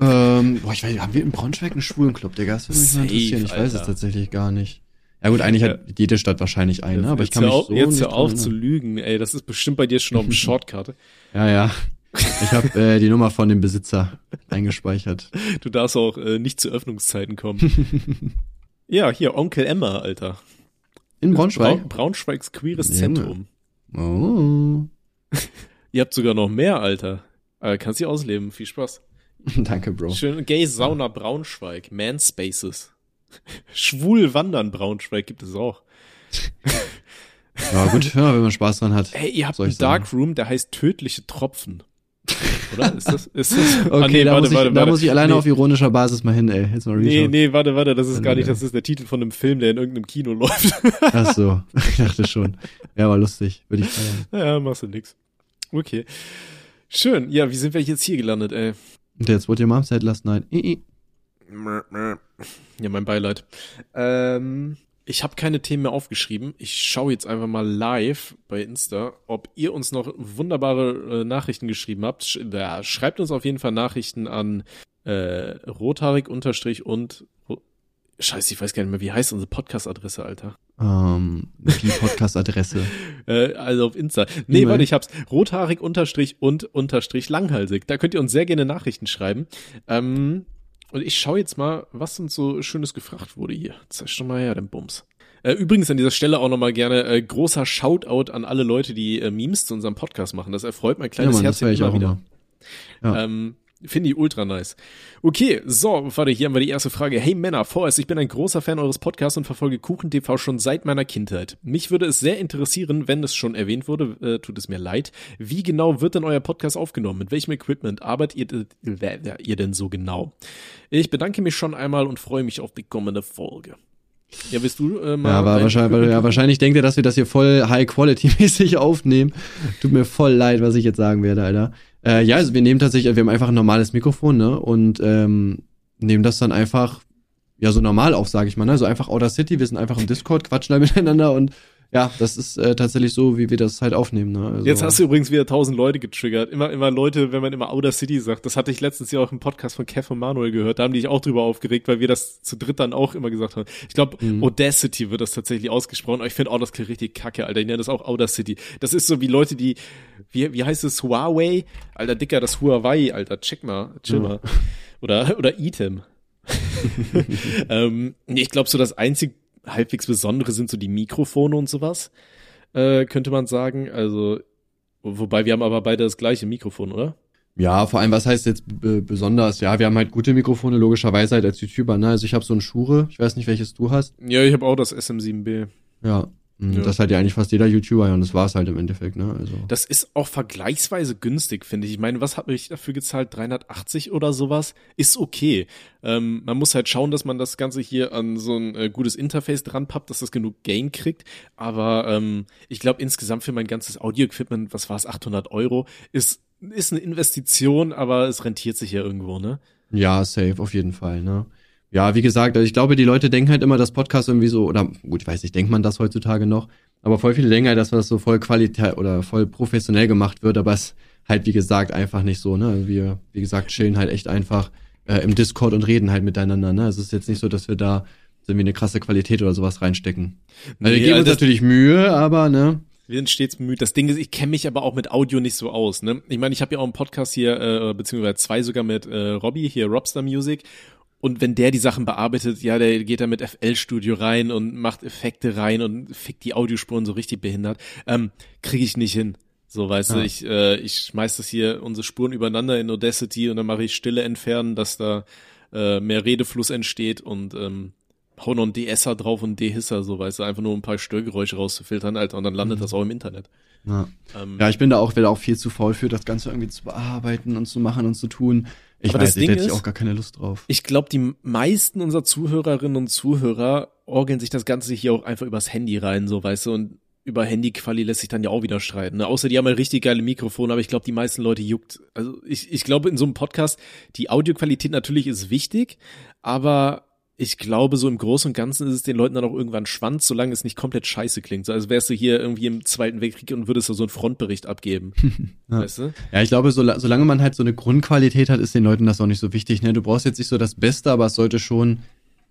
Ähm, boah, ich weiß, haben wir in Braunschweig einen schwulen Club, Digga? Das würde mich mal interessieren. Ich Alter. weiß es tatsächlich gar nicht. Ja gut, eigentlich hat jede Stadt wahrscheinlich einen, ne? aber ich kann mich auf, so jetzt nicht hör auf zu lügen, ey. Das ist bestimmt bei dir schon auf dem (laughs) Shortcut. Ja, ja. Ich habe äh, die Nummer von dem Besitzer eingespeichert. Du darfst auch äh, nicht zu Öffnungszeiten kommen. (laughs) ja, hier, Onkel Emma, Alter. In Braunschweig? Braun, Braunschweigs queeres Junge. Zentrum. Oh. Ihr habt sogar noch mehr, Alter. Äh, kannst dich ausleben. Viel Spaß. (laughs) Danke, Bro. Schön Gay Sauna Braunschweig. Man Spaces. Schwul Wandern Braunschweig gibt es auch. Ja, gut, ja, wenn man Spaß dran hat. Ey, ihr habt einen. Darkroom, der heißt tödliche Tropfen. (laughs) Oder? Ist das, ist das? Okay, (laughs) Ah, nee, da, warte, muss ich, warte, da warte. muss ich alleine nee, auf ironischer Basis mal hin, ey. Jetzt mal Nee, nee, warte, warte, das ist gar nicht, das ist der Titel von einem Film, der in irgendeinem Kino (laughs) läuft. Ach so, ich dachte schon. Ja, war lustig, würde ich feiern. naja, machst du nix. Okay. Schön. Ja, wie sind wir jetzt hier gelandet, ey? Und jetzt wurde your mom said last night. I, I. Ja, mein Beileid. Ähm, ich habe keine Themen mehr aufgeschrieben. Ich schaue jetzt einfach mal live bei Insta, ob ihr uns noch wunderbare äh, Nachrichten geschrieben habt. Sch ja, schreibt uns auf jeden Fall Nachrichten an äh, rothaarig unterstrich und Ro- Scheiße, ich weiß gar nicht mehr, wie heißt unsere Podcast-Adresse, Alter? Ähm, die Podcast-Adresse. (laughs) Äh, also auf Insta. Nee, warte, ich hab's. Rothaarig unterstrich und unterstrich langhalsig. Da könnt ihr uns sehr gerne Nachrichten schreiben. Ähm, und ich schaue jetzt mal, was uns so Schönes gefragt wurde hier. Zeig schon mal her, den Bums. Äh, übrigens an dieser Stelle auch nochmal gerne äh, großer Shoutout an alle Leute, die äh, Memes zu unserem Podcast machen. Das erfreut mein Ja, kleines Mann, Herz ich auch immer. Ja. ähm, Finde ich ultra nice. Okay, so, warte, hier haben wir die erste Frage. Hey Männer, vorerst, ich bin ein großer Fan eures Podcasts und verfolge KuchenTV schon seit meiner Kindheit. Mich würde es sehr interessieren, wenn es schon erwähnt wurde, äh, tut es mir leid, wie genau wird denn euer Podcast aufgenommen? Mit welchem Equipment arbeitet ihr, äh, ihr denn so genau? Ich bedanke mich schon einmal und freue mich auf die kommende Folge. Ja, bist du äh, mal Ja, aber wahrscheinlich, ja, wahrscheinlich denkt er, dass wir das hier voll high-quality-mäßig (laughs) aufnehmen. Tut mir voll leid, was ich jetzt sagen werde, Alter. Äh, ja, also wir nehmen tatsächlich, wir haben einfach ein normales Mikrofon, ne? Und ähm, nehmen das dann einfach, ja, so normal auf, sage ich mal, ne? Also einfach Outer City, wir sind einfach im Discord, quatschen da (laughs) miteinander und ja, das ist äh, tatsächlich so, wie wir das halt aufnehmen, ne? Also, Jetzt hast du übrigens wieder tausend Leute getriggert. Immer, immer Leute, wenn man immer Outer City sagt. Das hatte ich letztens ja auch im Podcast von Kev und Manuel gehört. Da haben die sich auch drüber aufgeregt, weil wir das zu dritt dann auch immer gesagt haben. Ich glaube, Mhm. Audacity wird das tatsächlich ausgesprochen. Aber ich finde auch, das klingt richtig kacke, Alter. Ich nenne das auch Outer City. Das ist so wie Leute, die, wie, wie heißt es, Huawei? Alter, Dicker, das Huawei, Alter. Check mal, chill Ja. mal. Oder, oder Item. (laughs) ähm, ich glaube, so das einzig halbwegs Besondere sind so die Mikrofone und sowas äh, könnte man sagen. Also, wo- wobei wir haben aber beide das gleiche Mikrofon, oder? Ja, vor allem, was heißt jetzt besonders? Ja, wir haben halt gute Mikrofone, logischerweise halt als YouTuber, ne? Also ich habe so ein Shure, ich weiß nicht, welches du hast. Ja, ich habe auch das SM7B. Ja. Mh, Ja. Das hat ja eigentlich fast jeder YouTuber, ja, und das war's halt im Endeffekt, ne? Also. Das ist auch vergleichsweise günstig, finde ich. Ich meine, was habe ich dafür gezahlt? 380 oder sowas? Ist okay. Ähm, man muss halt schauen, dass man das Ganze hier an so ein äh, gutes Interface dran pappt, dass das genug Gain kriegt. Aber ähm, ich glaube, insgesamt für mein ganzes Audio-Equipment, was war es, 800 Euro, ist, ist eine Investition, aber es rentiert sich ja irgendwo, ne? Ja, safe, auf jeden Fall, ne? Ja, wie gesagt, also ich glaube, die Leute denken halt immer, dass Podcast irgendwie so, oder gut, ich weiß nicht, denkt man das heutzutage noch, aber voll viele denken halt, dass das so voll qualität oder voll professionell gemacht wird, aber es halt, wie gesagt, einfach nicht so, ne? Also wir, wie gesagt, chillen halt echt einfach äh, im Discord und reden halt miteinander, ne? Es ist jetzt nicht so, dass wir da irgendwie eine krasse Qualität oder sowas reinstecken. Also wir Nee, geben uns also- natürlich Mühe, aber, ne? Wir sind stets bemüht. Das Ding ist, ich kenne mich aber auch mit Audio nicht so aus. Ne? Ich meine, ich habe ja auch einen Podcast hier, äh, beziehungsweise zwei sogar mit äh, Robbie, hier Robster Music. Und wenn der die Sachen bearbeitet, ja, der geht da mit FL Studio rein und macht Effekte rein und fickt die Audiospuren so richtig behindert. Ähm, Kriege ich nicht hin. So, weißt du, Ja. ich, äh, ich schmeiß das hier, unsere Spuren übereinander in Audacity und dann mache ich Stille entfernen, dass da äh, mehr Redefluss entsteht und ähm, hau noch einen De-Esser drauf und einen De-Hisser, so weißt du, einfach nur ein paar Störgeräusche rauszufiltern, Alter, und dann landet Mhm. das auch im Internet. Ja. Ähm, ja, ich bin da auch, werde auch viel zu faul für, das Ganze irgendwie zu bearbeiten und zu machen und zu tun. Ich Aber das weiß, nicht, Ding hätte ich ist- auch gar keine Lust drauf. Ich glaube, die meisten unserer Zuhörerinnen und Zuhörer orgeln sich das Ganze hier auch einfach übers Handy rein, so weißt du, und über Handyquali lässt sich dann ja auch wieder streiten. Ne? Außer die haben ja richtig geile Mikrofone, aber ich glaube, die meisten Leute juckt. Also ich, ich glaube, in so einem Podcast, die Audioqualität natürlich ist wichtig, aber ich glaube, so im Großen und Ganzen ist es den Leuten dann auch irgendwann Schwanz, solange es nicht komplett scheiße klingt. So als wärst du hier irgendwie im Zweiten Weltkrieg und würdest da so einen Frontbericht abgeben. Ja. (laughs) Weißt du? Ja, ich glaube, sola- solange man halt so eine Grundqualität hat, ist den Leuten das auch nicht so wichtig. Ne? Du brauchst jetzt nicht so das Beste, aber es sollte schon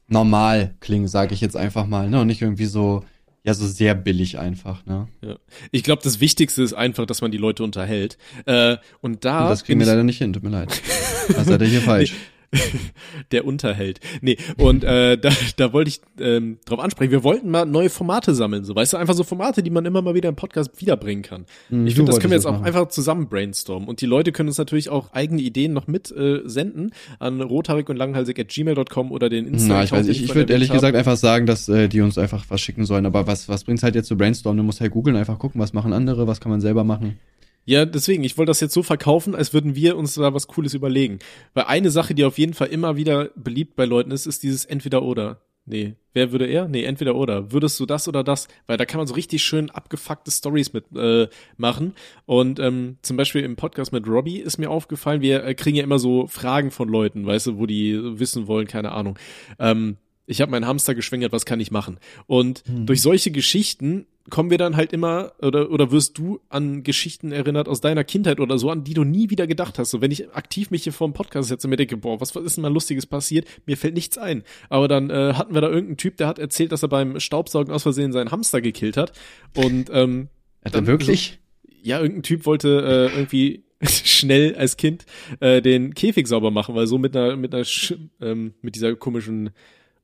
normal klingen, sage ich jetzt einfach mal, ne? Und nicht irgendwie so, ja, so sehr billig einfach, ne? Ja. Ich glaube, das Wichtigste ist einfach, dass man die Leute unterhält. Äh, und da. Und das kriegen wir leider nicht hin, tut mir leid. (laughs) Das seid ihr hier falsch. (laughs) der Unterhält. Nee, und äh, (laughs) da, da wollte ich ähm, drauf ansprechen. Wir wollten mal neue Formate sammeln, so weißt du, einfach so Formate, die man immer mal wieder im Podcast wiederbringen kann. Hm, ich finde, das können wir jetzt auch machen. einfach zusammen brainstormen. Und die Leute können uns natürlich auch eigene Ideen noch mit äh, senden an rothaarig und langhalsig at gmail.com oder den Instagram. Na, ich weiß, ich, ich würde ehrlich gesagt einfach sagen, dass äh, die uns einfach was schicken sollen. Aber was, was bringt's halt jetzt zu brainstormen? Du musst halt googeln, einfach gucken, was machen andere, was kann man selber machen. Ja, deswegen, ich wollte das jetzt so verkaufen, als würden wir uns da was Cooles überlegen. Weil eine Sache, die auf jeden Fall immer wieder beliebt bei Leuten ist, ist dieses Entweder-Oder. Nee, wer würde er? Nee, entweder oder. Würdest du das oder das? Weil da kann man so richtig schön abgefuckte Stories mit äh, machen. Und ähm, zum Beispiel im Podcast mit Robbie ist mir aufgefallen, wir äh, kriegen ja immer so Fragen von Leuten, weißt du, wo die wissen wollen, keine Ahnung. Ähm, ich habe meinen Hamster geschwängert, was kann ich machen? Und durch solche Geschichten kommen wir dann halt immer oder oder wirst du an Geschichten erinnert aus deiner Kindheit oder so, an die du nie wieder gedacht hast. So wenn ich aktiv mich hier vor dem Podcast setze und mir denke, boah, was, was ist denn mal lustiges passiert? Mir fällt nichts ein. Aber dann äh, hatten wir da irgendeinen Typ, der hat erzählt, dass er beim Staubsaugen aus Versehen seinen Hamster gekillt hat und ähm, Hat er Dann- wirklich? ja, irgendein Typ wollte äh, irgendwie (laughs) schnell als Kind äh, den Käfig sauber machen, weil so mit einer mit einer Sch ähm, mit dieser komischen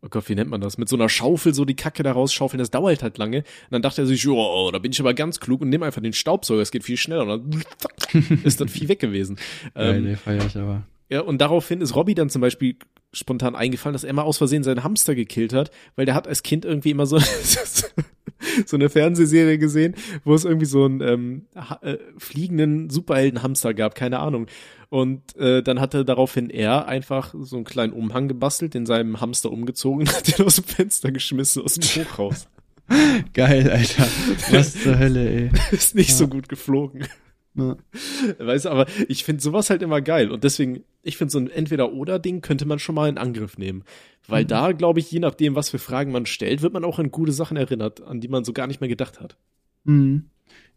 Oh Gott, wie nennt man das? Mit so einer Schaufel so die Kacke da rausschaufeln, das dauert halt lange. Und dann dachte er sich, oh, da bin ich aber ganz klug und nimm einfach den Staubsauger, es geht viel schneller. Und dann (laughs) ist das Vieh weg gewesen. Ähm, nee, feier ich aber. Ja, und daraufhin ist Robby dann zum Beispiel spontan eingefallen, dass er mal aus Versehen seinen Hamster gekillt hat, weil der hat als Kind irgendwie immer so, (laughs) so eine Fernsehserie gesehen, wo es irgendwie so einen ähm, äh, fliegenden Superhelden-Hamster gab, keine Ahnung. Und äh, dann hatte daraufhin er einfach so einen kleinen Umhang gebastelt, in seinem Hamster umgezogen und (laughs) hat den aus dem Fenster geschmissen, aus dem Hochhaus. (laughs) Geil, Alter. Was zur Hölle, ey. Ist nicht so gut geflogen. Ja. Weißt du, aber ich finde sowas halt immer geil. Und deswegen, ich finde so ein Entweder-Oder-Ding könnte man schon mal in Angriff nehmen. Weil da, glaube ich, je nachdem, was für Fragen man stellt, wird man auch an gute Sachen erinnert, an die man so gar nicht mehr gedacht hat. Mhm.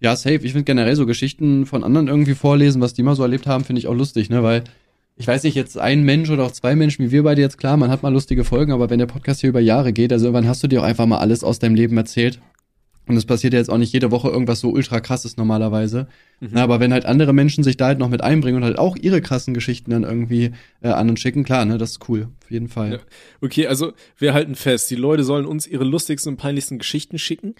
Ja, safe. Ich finde generell so Geschichten von anderen irgendwie vorlesen, was die mal so erlebt haben, finde ich auch lustig, ne? Weil ich weiß nicht, jetzt ein Mensch oder auch zwei Menschen wie wir beide jetzt, klar, man hat mal lustige Folgen, aber wenn der Podcast hier über Jahre geht, also irgendwann hast du dir auch einfach mal alles aus deinem Leben erzählt. Und es passiert ja jetzt auch nicht jede Woche irgendwas so ultra krasses normalerweise. Na, aber wenn halt andere Menschen sich da halt noch mit einbringen und halt auch ihre krassen Geschichten dann irgendwie äh, an uns schicken, klar, ne, das ist cool, auf jeden Fall. Ja. Okay, also wir halten fest, die Leute sollen uns ihre lustigsten und peinlichsten Geschichten schicken.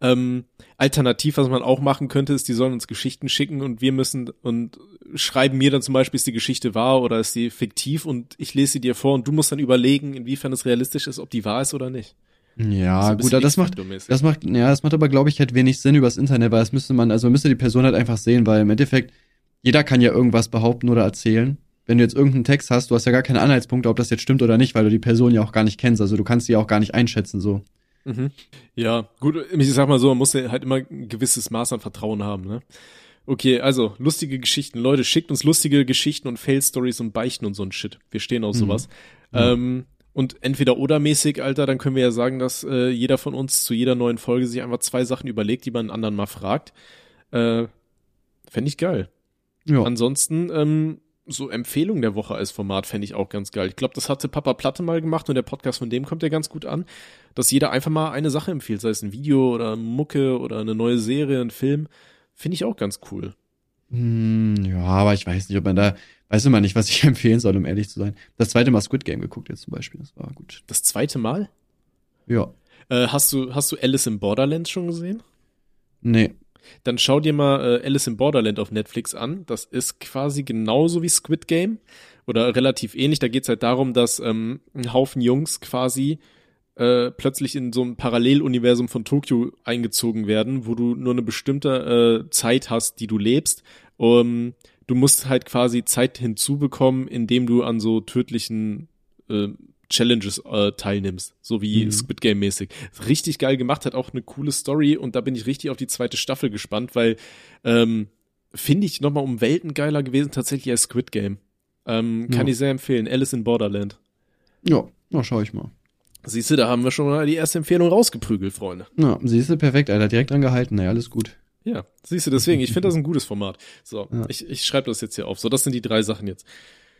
Ähm, alternativ, was man auch machen könnte, ist, die sollen uns Geschichten schicken und wir müssen und schreiben mir dann zum Beispiel, ist die Geschichte wahr oder ist die fiktiv und ich lese sie dir vor und du musst dann überlegen, inwiefern es realistisch ist, ob die wahr ist oder nicht. Ja, gut, aber das macht, das macht, ja, das macht aber, glaube ich, halt wenig Sinn übers Internet, weil das müsste man, also man müsste die Person halt einfach sehen, weil im Endeffekt, jeder kann ja irgendwas behaupten oder erzählen. Wenn du jetzt irgendeinen Text hast, du hast ja gar keine Anhaltspunkte, ob das jetzt stimmt oder nicht, weil du die Person ja auch gar nicht kennst, also du kannst die ja auch gar nicht einschätzen, so. Mhm. Ja, gut, ich sag mal so, man muss ja halt immer ein gewisses Maß an Vertrauen haben, ne? Okay, also lustige Geschichten. Leute, schickt uns lustige Geschichten und Fail-Stories und Beichten und so ein Shit. Wir stehen auf Mhm. sowas. Ja. Ähm, und entweder oder mäßig, Alter, dann können wir ja sagen, dass äh, jeder von uns zu jeder neuen Folge sich einfach zwei Sachen überlegt, die man einen anderen mal fragt. Äh, Fände ich geil. Ja. Ansonsten, ähm, so Empfehlung der Woche als Format fände ich auch ganz geil. Ich glaube, das hatte Papa Platte mal gemacht und der Podcast von dem kommt ja ganz gut an, dass jeder einfach mal eine Sache empfiehlt, sei es ein Video oder Mucke oder eine neue Serie, ein Film. Finde ich auch ganz cool. Hm, ja, aber ich weiß nicht, ob man da, weiß immer nicht, was ich (laughs) empfehlen soll, um ehrlich zu sein. Das zweite Mal Squid Game geguckt jetzt zum Beispiel, das war gut. Das zweite Mal? Ja. Äh, hast du, hast du Alice in Borderlands schon gesehen? Nee. Dann schau dir mal äh, Alice in Borderland auf Netflix an. Das ist quasi genauso wie Squid Game oder relativ ähnlich. Da geht's halt darum, dass ähm, ein Haufen Jungs quasi äh, plötzlich in so ein Paralleluniversum von Tokio eingezogen werden, wo du nur eine bestimmte äh, Zeit hast, die du lebst. Um, du musst halt quasi Zeit hinzubekommen, indem du an so tödlichen äh, Challenges äh, teilnimmst, so wie Mhm. Squid Game mäßig. Richtig geil gemacht, hat auch eine coole Story und da bin ich richtig auf die zweite Staffel gespannt, weil ähm, finde ich nochmal um Welten geiler gewesen tatsächlich als Squid Game. Ähm, kann Ja. ich sehr empfehlen. Alice in Borderland. Ja, na, schau ich mal. Siehst du, da haben wir schon mal die erste Empfehlung rausgeprügelt, Freunde. Ja, siehst du, perfekt, Alter, direkt dran gehalten, naja, alles gut. Ja, siehst du, deswegen, ich finde das ein (laughs) gutes Format. So, Ja. ich, ich schreibe das jetzt hier auf. So, das sind die drei Sachen jetzt.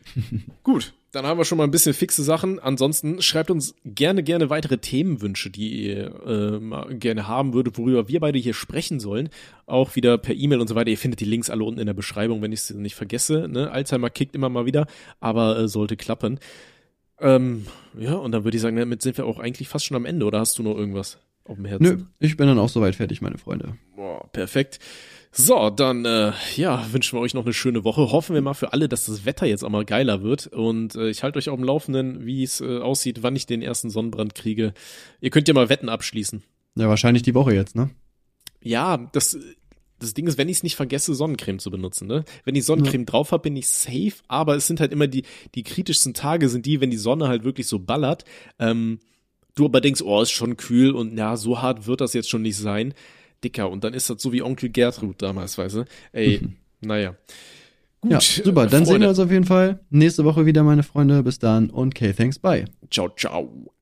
(laughs) Gut, dann haben wir schon mal ein bisschen fixe Sachen. Ansonsten schreibt uns gerne, gerne weitere Themenwünsche, die ihr äh, gerne haben würdet, worüber wir beide hier sprechen sollen. Auch wieder per E-Mail und so weiter. Ihr findet die Links alle unten in der Beschreibung, wenn ich es nicht vergesse. Ne? Alzheimer kickt immer mal wieder, aber äh, sollte klappen. Ähm, ja, und dann würde ich sagen, damit sind wir auch eigentlich fast schon am Ende. Oder hast du noch irgendwas auf dem Herzen? Nö, ich bin dann auch soweit fertig, meine Freunde. Boah, perfekt. So, dann äh, ja, wünschen wir euch noch eine schöne Woche. Hoffen wir mal für alle, dass das Wetter jetzt auch mal geiler wird. Und äh, ich halte euch auf dem Laufenden, wie es äh, aussieht, wann ich den ersten Sonnenbrand kriege. Ihr könnt ja mal Wetten abschließen. Ja, wahrscheinlich die Woche jetzt, ne? Ja, das, das Ding ist, wenn ich es nicht vergesse, Sonnencreme zu benutzen, ne? Wenn ich Sonnencreme drauf habe, bin ich safe, aber es sind halt immer die, die kritischsten Tage sind die, wenn die Sonne halt wirklich so ballert. Ähm, du aber denkst, oh, ist schon kühl und ja, so hart wird das jetzt schon nicht sein. Dicker, und dann ist das so wie Onkel Gertrud damals, weißt du? Ey, naja. Gut, ja, super. Dann Freunde. sehen wir uns auf jeden Fall nächste Woche wieder, meine Freunde. Bis dann und okay, thanks, bye. Ciao, ciao.